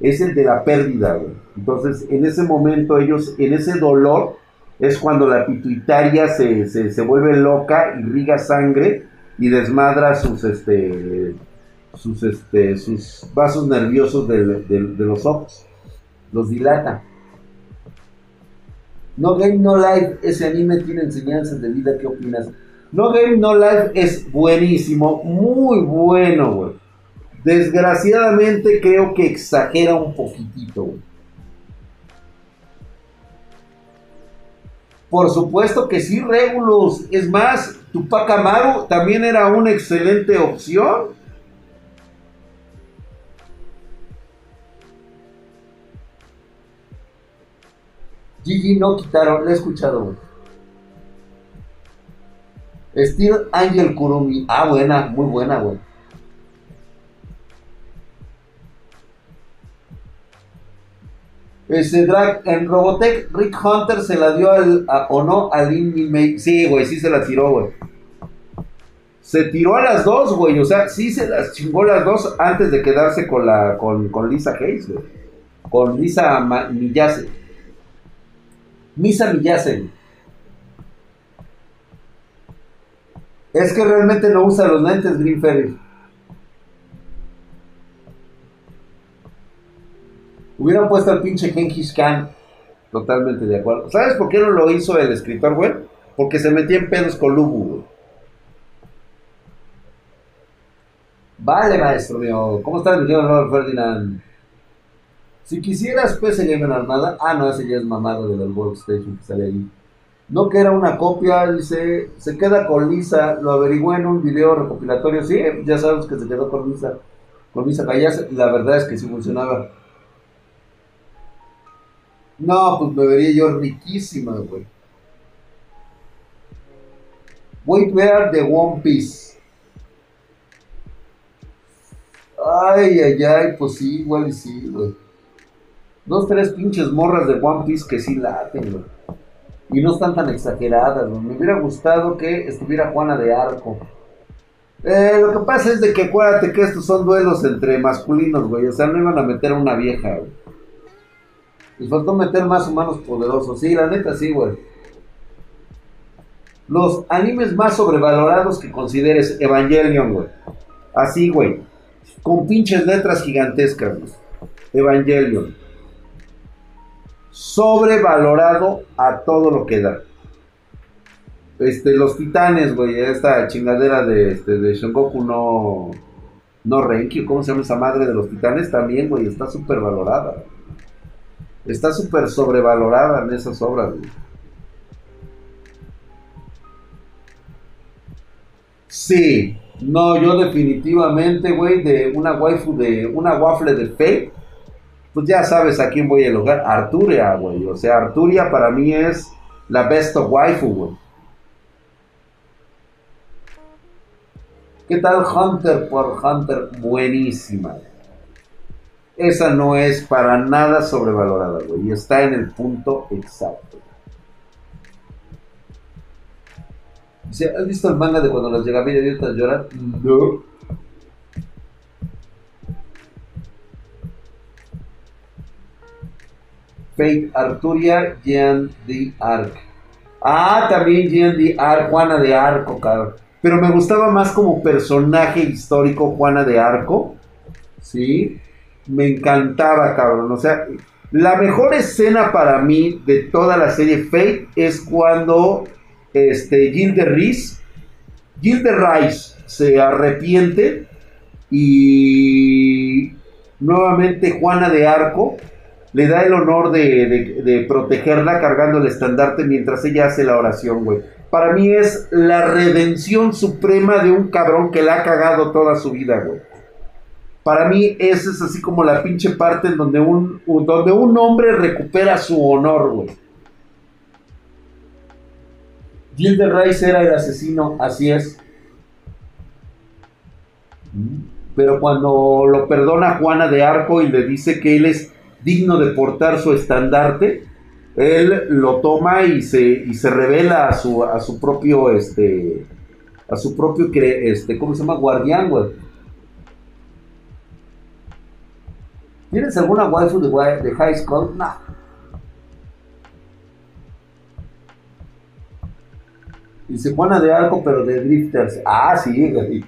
es el de la pérdida, Entonces, en ese momento, ellos, en ese dolor, es cuando la pituitaria se, se, vuelve loca, irriga sangre y desmadra sus, este, sus, este, sus vasos nerviosos de, de los ojos, los dilata. No Game No Life, ese anime tiene enseñanzas de vida, ¿qué opinas? No Game No Life es buenísimo, muy bueno, güey. Desgraciadamente creo que exagera un poquitito. Por supuesto que sí, Regulus. Es más, Tupac Amaru también era una excelente opción. Gigi no quitaron, le he escuchado, güey. Steel Angel Kurumi. Ah, buena, muy buena, güey. Ese drag en Robotech, Rick Hunter se la dio al, o no a Lin May. Sí, güey, sí se la tiró, güey. Se tiró a las dos, güey. O sea, sí se las chingó las dos antes de quedarse con la con, con Lisa Hayes, güey. Con Lisa Miyase. Misa Miyase. Es que realmente no usa los lentes Green Ferry. Hubieran puesto al pinche Genghis Khan. Totalmente de acuerdo. ¿Sabes por qué no lo hizo el escritor, güey? Porque se metía en pedos con Lubu, güey. Vale, maestro mío. ¿Cómo está mi Ferdinand? Si quisieras pues en armada. Ah, no, ese ya es mamado del Workstation que sale ahí. No que era una copia, dice, se queda con Lisa, lo averigué en un video recopilatorio, sí, ya sabes que se quedó con Lisa, con Lisa Callas, la verdad es que sí funcionaba. No, pues me vería yo riquísima, güey. Voy ver de One Piece. Ay, ay, ay, pues sí, igual y sí, güey. Dos, tres pinches morras de One Piece que sí laten, güey y no están tan exageradas. Me hubiera gustado que estuviera Juana de Arco. Eh, lo que pasa es de que acuérdate que estos son duelos entre masculinos, güey. O sea, no iban a meter a una vieja, güey. Les faltó meter más humanos poderosos. Sí, la neta, sí, güey. Los animes más sobrevalorados que consideres Evangelion, güey. Así, güey. Con pinches letras gigantescas, güey. Evangelion sobrevalorado a todo lo que da. Este, los titanes, güey, esta chingadera de, este, de Goku no, no Renki, ¿cómo se llama esa madre de los titanes? También, güey, está súper valorada. Está súper sobrevalorada en esas obras, güey. Sí, no, yo definitivamente, güey, de una waifu de una waffle de fe pues ya sabes a quién voy a elogiar. Arturia, güey. O sea, Arturia para mí es la best of waifu, güey. ¿Qué tal Hunter por Hunter? Buenísima. Esa no es para nada sobrevalorada, güey. Y está en el punto exacto. ¿Has visto el manga de cuando las llega a lloran? No. Fate Arturia Jean de Arc. Ah, también Jean de Arc, Juana de Arco, cabrón. Pero me gustaba más como personaje histórico Juana de Arco. ¿Sí? Me encantaba, cabrón. O sea, la mejor escena para mí de toda la serie Fate es cuando este, de Riz, Gil de Rice se arrepiente y nuevamente Juana de Arco le da el honor de, protegerla cargando el estandarte mientras ella hace la oración, güey. Para mí es la redención suprema de un cabrón que la ha cagado toda su vida, güey. Para mí esa es así como la pinche parte en donde un, donde un hombre recupera su honor, güey. Gil de Rice era el asesino, así es. Pero cuando lo perdona Juana de Arco y le dice que él es digno de portar su estandarte, él lo toma y se, y se revela a su, a su propio, este, a su propio, este, ¿cómo se llama? Guardián. ¿Tienes alguna waifu de, High School? No. Dice Juana de Arco, pero de Drifters. Ah, sí.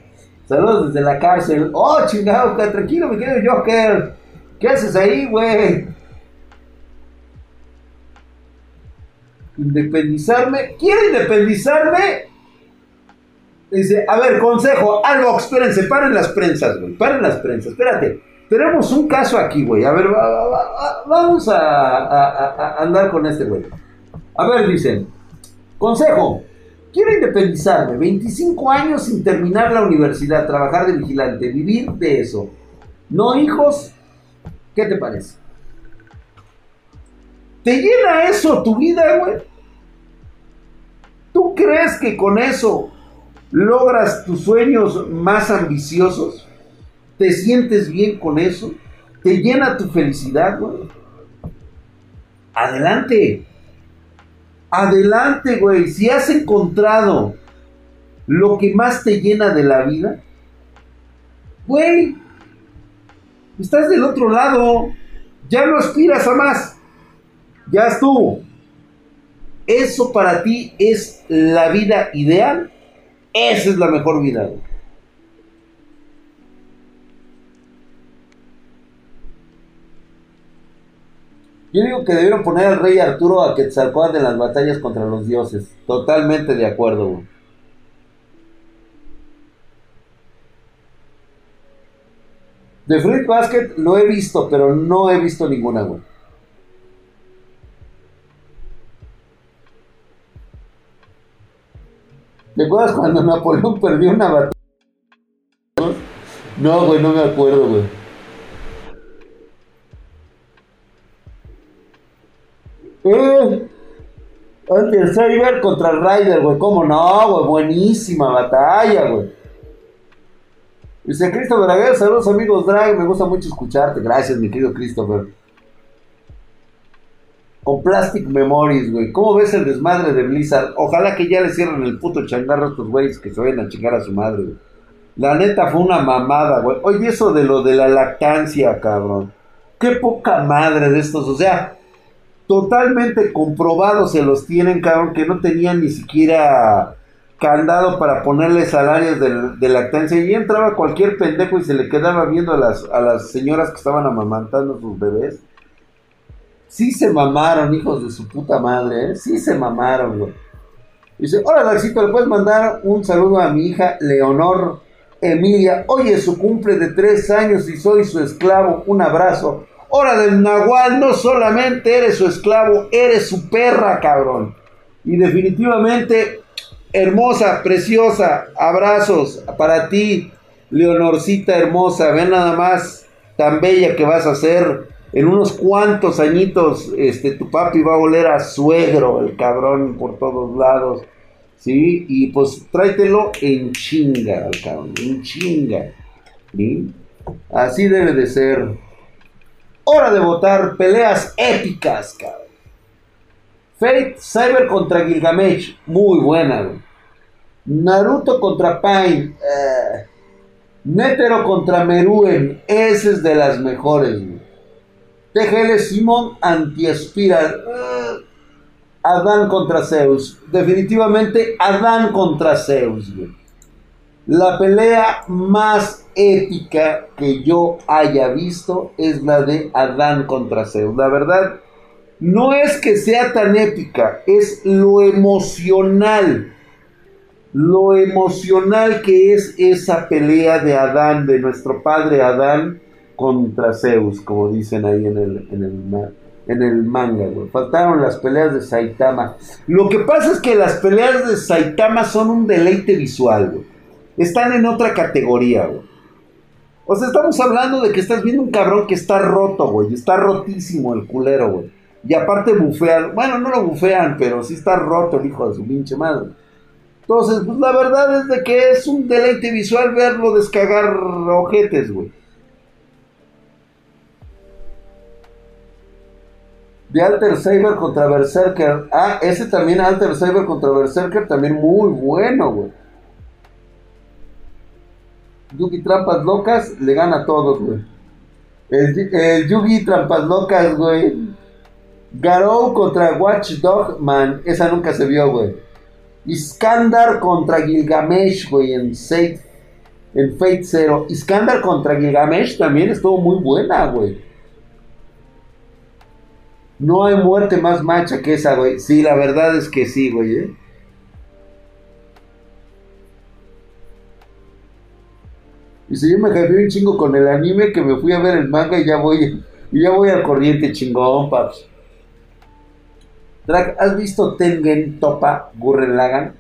Saludos desde la cárcel. Oh, chingado, tranquilo, mi querido Joker. ¿Qué haces ahí, güey? independizarme. ¿Quiere independizarme? Dice, a ver, consejo, algo, espérense, paren las prensas, güey, paren las prensas, espérate. Tenemos un caso aquí, güey. A ver, vamos a, andar con este, güey. A ver, dicen, consejo, quiero independizarme, 25 años sin terminar la universidad, trabajar de vigilante, vivir de eso. No hijos, ¿qué te parece? ¿Te llena eso tu vida, güey? ¿Tú crees que con eso logras tus sueños más ambiciosos? ¿Te sientes bien con eso? ¿Te llena tu felicidad, güey? Adelante. Adelante, güey. Si has encontrado lo que más te llena de la vida, güey, estás del otro lado. Ya no aspiras a más. Ya estuvo eso para ti es la vida ideal, esa es la mejor vida. Yo digo que debieron poner al rey Arturo a Quetzalcóatl en las batallas contra los dioses. Totalmente de acuerdo, De Fruit Basket lo he visto, pero no he visto ninguna, güey. ¿Te acuerdas cuando Napoleón perdió una batalla? No, güey, no me acuerdo, güey. Eh, el Cyber contra Ryder, güey. ¿Cómo no, güey? Buenísima batalla, güey. Dice Christopher Aguirre, saludos amigos drag, me gusta mucho escucharte. Gracias, mi querido Christopher con Plastic Memories, güey. ¿Cómo ves el desmadre de Blizzard? Ojalá que ya le cierren el puto changarro a estos güeyes que se vayan a chingar a su madre, güey. La neta fue una mamada, güey. Oye, eso de lo de la lactancia, cabrón. Qué poca madre de estos, o sea, totalmente comprobados se los tienen, cabrón, que no tenían ni siquiera candado para ponerle salarios de, lactancia y entraba cualquier pendejo y se le quedaba viendo a las, a las señoras que estaban amamantando sus bebés Sí se mamaron, hijos de su puta madre, ¿eh? Sí se mamaron, güey. Dice, hola, Daxito, ¿le puedes mandar un saludo a mi hija Leonor Emilia? Hoy es su cumple de tres años y soy su esclavo. Un abrazo. Hora del Nahual, no solamente eres su esclavo, eres su perra, cabrón. Y definitivamente, hermosa, preciosa, abrazos para ti, Leonorcita hermosa. Ven nada más tan bella que vas a ser en unos cuantos añitos, este, tu papi va a oler a suegro, el cabrón, por todos lados, ¿sí? Y pues tráetelo en chinga, al cabrón, en chinga, ¿sí? Así debe de ser. Hora de votar peleas épicas, cabrón. Fate Cyber contra Gilgamesh, muy buena, Naruto contra Pain, eh. Netero contra Meruen, esa es de las mejores, güey. TGL Simón Antiespiral. Adán contra Zeus. Definitivamente Adán contra Zeus. La pelea más épica que yo haya visto es la de Adán contra Zeus. La verdad, no es que sea tan épica, es lo emocional. Lo emocional que es esa pelea de Adán, de nuestro padre Adán, contra Zeus, como dicen ahí en el, en el, en el manga, güey. Faltaron las peleas de Saitama. Lo que pasa es que las peleas de Saitama son un deleite visual, güey. Están en otra categoría, güey. O sea, estamos hablando de que estás viendo un cabrón que está roto, güey. Está rotísimo el culero, güey. Y aparte bufean. Bueno, no lo bufean, pero sí está roto el hijo de su pinche madre. Entonces, pues la verdad es de que es un deleite visual verlo descagar ojetes, güey. De Alter Saber contra Berserker. Ah, ese también Alter Saber contra Berserker también muy bueno, güey. Yugi Trampas Locas le gana a todos, güey. El, Yugi Trampas Locas, güey. Garou contra Watchdog, man. Esa nunca se vio, güey. Iskandar contra Gilgamesh, güey, en Fate, en Fate Zero. Iskandar contra Gilgamesh también estuvo muy buena, güey. No hay muerte más macha que esa, güey. Sí, la verdad es que sí, güey, ¿eh? Y si yo me cambié un chingo con el anime que me fui a ver el manga y ya voy, y ya voy al corriente chingón, paps. ¿Has visto Tengen Topa Gurren Lagan?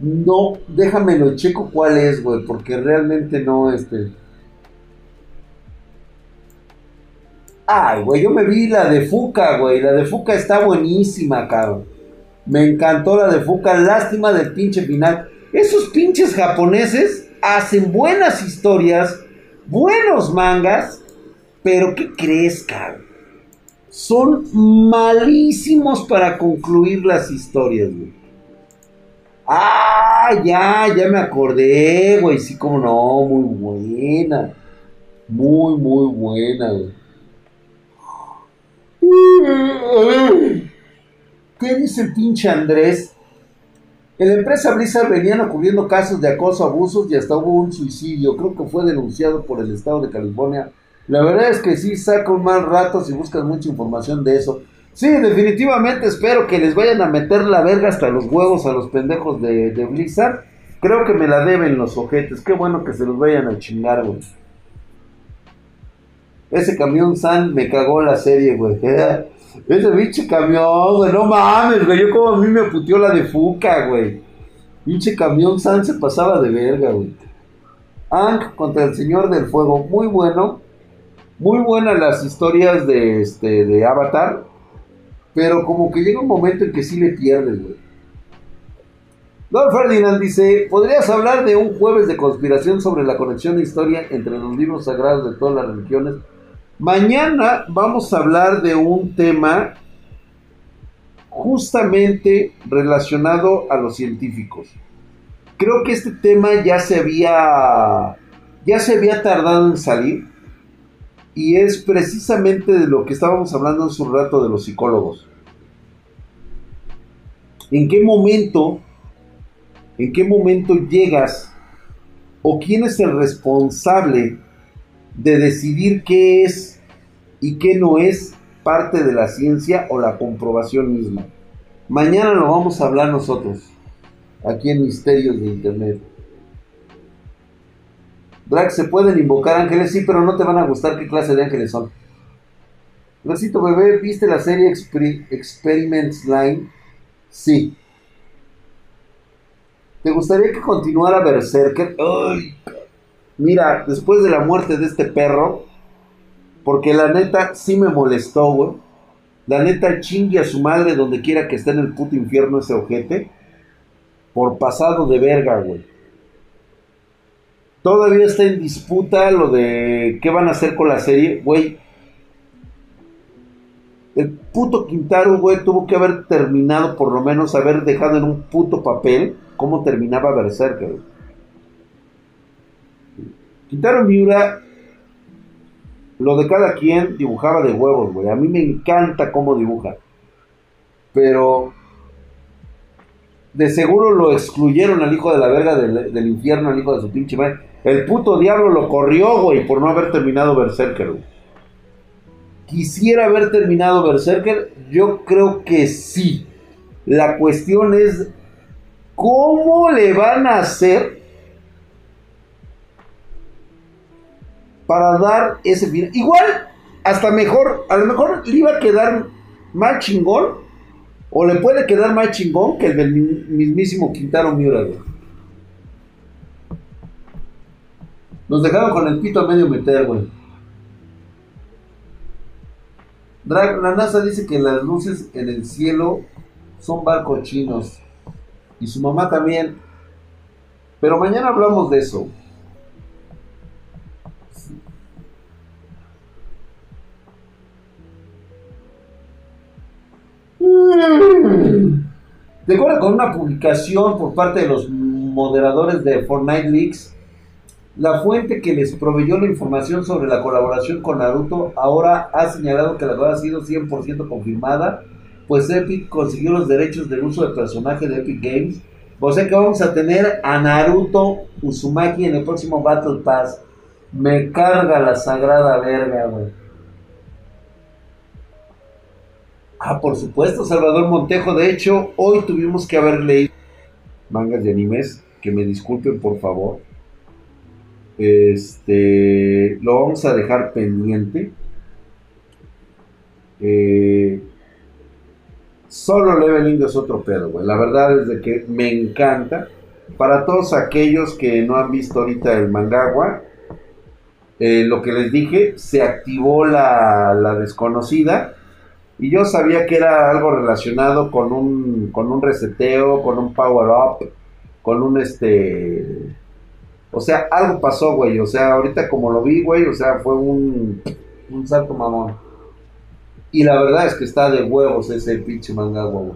No, déjamelo checo cuál es, güey, porque realmente no, este... Ay, güey, yo me vi la de Fuca, güey. La de Fuca está buenísima, cabrón. Me encantó la de Fuca. Lástima del pinche final. Esos pinches japoneses hacen buenas historias, buenos mangas, pero ¿qué crees, cabrón? Son malísimos para concluir las historias, güey. Ah, ya, ya me acordé, güey. Sí, como no, muy buena. Muy, muy buena, güey. ¿Qué dice el pinche Andrés? En la empresa Blizzard venían ocurriendo casos de acoso, abusos y hasta hubo un suicidio. Creo que fue denunciado por el estado de California. La verdad es que sí, saca un mal rato si mucha información de eso. Sí, definitivamente espero que les vayan a meter la verga hasta los huevos a los pendejos de, de Blizzard. Creo que me la deben los ojetes. Qué bueno que se los vayan a chingar, güey. Ese camión San me cagó la serie, güey. Ese pinche camión, güey. No mames, güey. Yo como a mí me puteó la de Fuca, güey. Pinche camión San se pasaba de verga, güey. Ang contra el Señor del Fuego. Muy bueno. Muy buenas las historias de, este, de Avatar. Pero como que llega un momento en que sí le pierdes, güey. Lord Ferdinand dice, ¿podrías hablar de un jueves de conspiración sobre la conexión de historia entre los libros sagrados de todas las religiones Mañana vamos a hablar de un tema justamente relacionado a los científicos. Creo que este tema ya se había ya se había tardado en salir y es precisamente de lo que estábamos hablando hace un rato de los psicólogos. ¿En qué momento en qué momento llegas o quién es el responsable de decidir qué es y qué no es parte de la ciencia o la comprobación misma. Mañana lo vamos a hablar nosotros, aquí en Misterios de Internet. Drag, ¿se pueden invocar ángeles? Sí, pero no te van a gustar qué clase de ángeles son. Rosito bebé, ¿viste la serie Experiments Line? Sí. ¿Te gustaría que continuara Berserker? ¡Ay! Mira, después de la muerte de este perro, porque la neta sí me molestó, güey. La neta chingue a su madre donde quiera que esté en el puto infierno ese ojete. Por pasado de verga, güey. Todavía está en disputa lo de qué van a hacer con la serie, güey. El puto Quintaro, güey, tuvo que haber terminado, por lo menos haber dejado en un puto papel cómo terminaba Berserker. Quintaro Miura, lo de cada quien dibujaba de huevos, güey. A mí me encanta cómo dibuja. Pero de seguro lo excluyeron al hijo de la verga del, infierno, al hijo de su pinche madre. El puto diablo lo corrió, güey, por no haber terminado Berserker, güey. Quisiera haber terminado Berserker, yo creo que sí. La cuestión es cómo le van a hacer para dar ese final. Igual, hasta mejor, a lo mejor le iba a quedar más chingón, o le puede quedar más chingón que el del mismísimo Quintaro Miura, Nos dejaron con el pito a medio meter, güey. La NASA dice que las luces en el cielo son barcos chinos. Y su mamá también. Pero mañana hablamos de eso. De acuerdo con una publicación por parte de los moderadores de Fortnite Leaks, la fuente que les proveyó la información sobre la colaboración con Naruto ahora ha señalado que la cosa ha sido 100% confirmada, pues Epic consiguió los derechos del uso del personaje de Epic Games. O sea que vamos a tener a Naruto Uzumaki en el próximo Battle Pass. Me carga la sagrada verga, güey. Ah, por supuesto, Salvador Montejo. De hecho, hoy tuvimos que haber leído mangas de animes. Que me disculpen, por favor. Este, lo vamos a dejar pendiente. Eh, solo Leveling es otro pedo, güey. La verdad es de que me encanta. Para todos aquellos que no han visto ahorita el mangagua, eh, lo que les dije, se activó la, la desconocida y yo sabía que era algo relacionado con un, con un reseteo, con un power up, con un este... O sea, algo pasó, güey. O sea, ahorita como lo vi, güey, o sea, fue un, un salto mamón. Y la verdad es que está de huevos ese pinche manga, güey.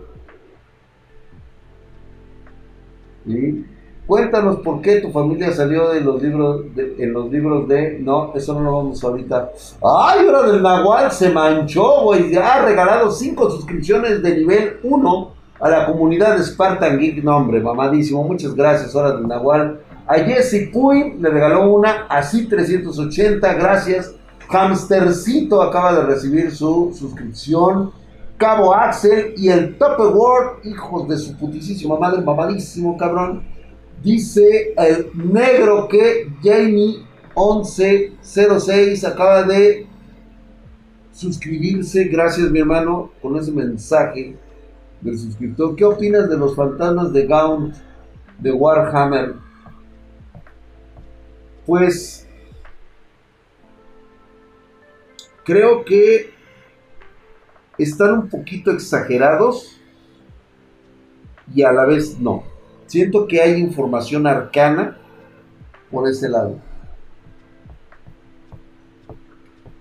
Cuéntanos por qué tu familia salió de los libros de, en los libros de. No, eso no lo vamos ahorita. ¡Ay, ahora del Nahual se manchó, güey! Ha regalado cinco suscripciones de nivel 1 a la comunidad de Spartan Geek. Nombre, mamadísimo. Muchas gracias, hora del Nahual. A Jesse Puy le regaló una, así 380. Gracias. Hamstercito acaba de recibir su suscripción. Cabo Axel y el Top Award, hijos de su putísima madre, mamadísimo, cabrón. Dice el negro que Jamie 1106 acaba de suscribirse. Gracias, mi hermano, con ese mensaje del suscriptor. ¿Qué opinas de los fantasmas de Gaunt de Warhammer? Pues creo que están un poquito exagerados y a la vez no. Siento que hay información arcana por ese lado.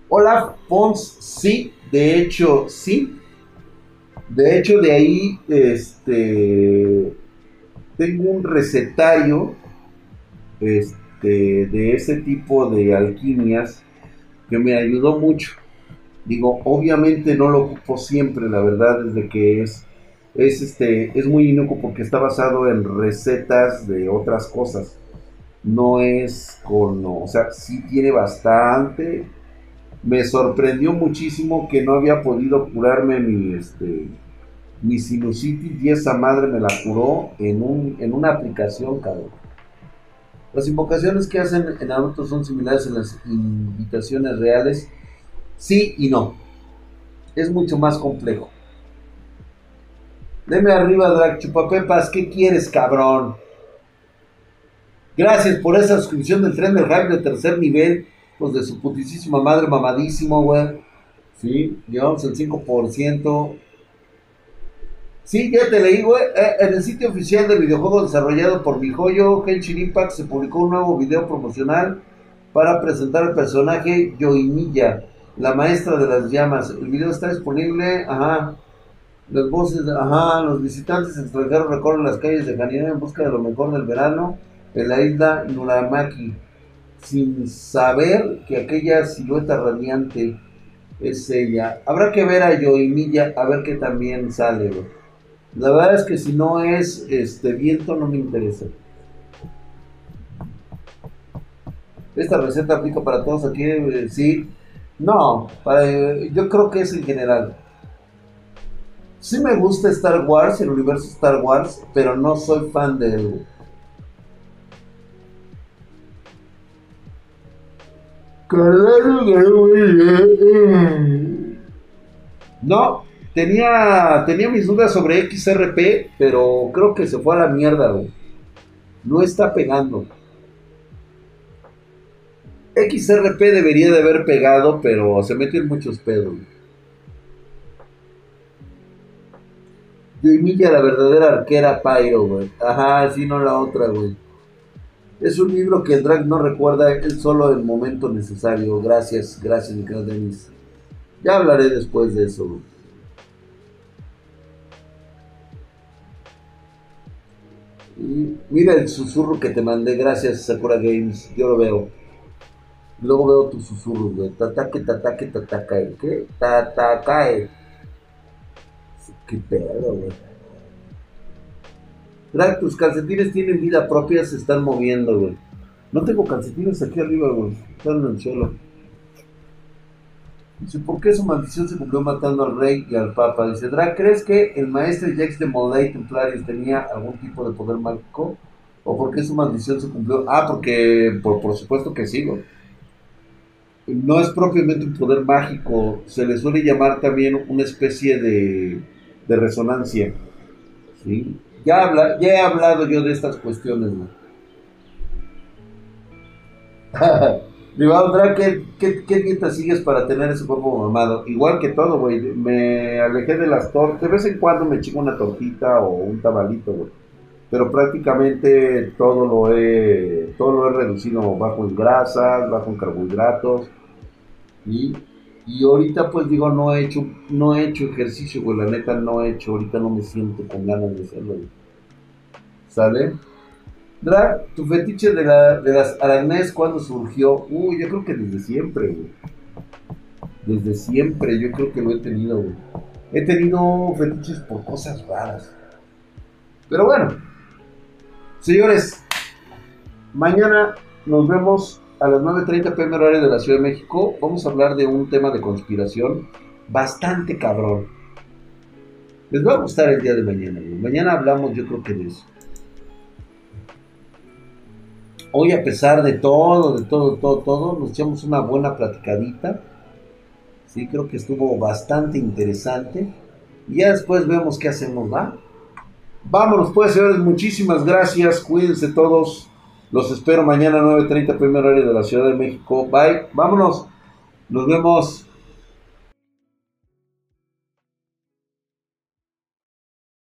Hola, Pons, sí, de hecho, sí. De hecho, de ahí, este, tengo un recetario, este, de ese tipo de alquimias que me ayudó mucho. Digo, obviamente no lo ocupo siempre, la verdad, desde que es es, este, es muy inocuo porque está basado en recetas de otras cosas. No es con, o sea, sí tiene bastante. Me sorprendió muchísimo que no había podido curarme mi, este, mi sinusitis y esa madre me la curó en, un, en una aplicación, cabrón. Las invocaciones que hacen en adultos son similares en las invitaciones reales. Sí y no. Es mucho más complejo. Deme arriba, Drag Chupapepas. ¿Qué quieres, cabrón? Gracias por esa suscripción del tren del hype de tercer nivel. Pues de su putísima madre, mamadísimo, güey. Sí, llevamos el 5%. Sí, ya te leí, güey. Eh, en el sitio oficial del videojuego desarrollado por mi joyo, Henshin Impact, se publicó un nuevo video promocional para presentar al personaje Yoimiya, la maestra de las llamas. El video está disponible, ajá, las voces, ajá, los visitantes extranjeros recorren las calles de Janina en busca de lo mejor del verano en la isla Nuramaki, sin saber que aquella silueta radiante es ella. Habrá que ver a Yoimilla a ver qué también sale, La verdad es que si no es este viento no me interesa. Esta receta aplica para todos aquí, eh, sí. No, para, yo creo que es en general. Sí me gusta Star Wars, el universo Star Wars, pero no soy fan de él. No, tenía, tenía mis dudas sobre XRP, pero creo que se fue a la mierda, güey. No está pegando. XRP debería de haber pegado, pero se meten muchos pedos. Milla, la verdadera arquera Pyro, güey. Ajá, sí, no la otra, güey. Es un libro que el drag no recuerda, es solo el momento necesario. Gracias, gracias, mi Denis. Ya hablaré después de eso, güey. Mira el susurro que te mandé, gracias Sakura Games, yo lo veo. Luego veo tu susurro, güey. Tataque, tataque, tatakae. ¿Qué? Tatakae. Qué pedo, güey. Drag, tus calcetines tienen vida propia, se están moviendo, güey. No tengo calcetines aquí arriba, güey. Están en el suelo. Dice, ¿por qué su maldición se cumplió matando al rey y al papa? Dice, ¿crees que el maestro Jax de Molay Templarios tenía algún tipo de poder mágico? ¿O por qué su maldición se cumplió? Ah, porque, por, por supuesto que sí. No es propiamente un poder mágico, se le suele llamar también una especie de, de resonancia. ¿sí? Ya, habla, ya he hablado yo de estas cuestiones, güey. ¿qué, qué, qué dieta sigues para tener ese cuerpo mamado? Igual que todo, güey. Me alejé de las tortas. De vez en cuando me chico una tortita o un tabalito, güey. Pero prácticamente todo lo he, todo lo he reducido bajo en grasas, bajo en carbohidratos. Y, y ahorita pues digo, no he hecho, no he hecho ejercicio, güey. La neta no he hecho, ahorita no me siento con ganas de hacerlo, ¿Sale? Drag, tu fetiche de, la, de las aranés, ¿cuándo surgió? Uy, yo creo que desde siempre, güey. Desde siempre, yo creo que lo he tenido, güey. He tenido fetiches por cosas raras. Pero bueno, señores, mañana nos vemos a las 9.30 pm horario de la Ciudad de México. Vamos a hablar de un tema de conspiración bastante cabrón. Les va a gustar el día de mañana, güey. Mañana hablamos, yo creo que de eso. Hoy a pesar de todo, de todo, todo, todo, nos echamos una buena platicadita. Sí, creo que estuvo bastante interesante. Y ya después vemos qué hacemos, ¿va? Vámonos pues, señores, muchísimas gracias. Cuídense todos. Los espero mañana 9.30 primer horario de la Ciudad de México. Bye. Vámonos. Nos vemos.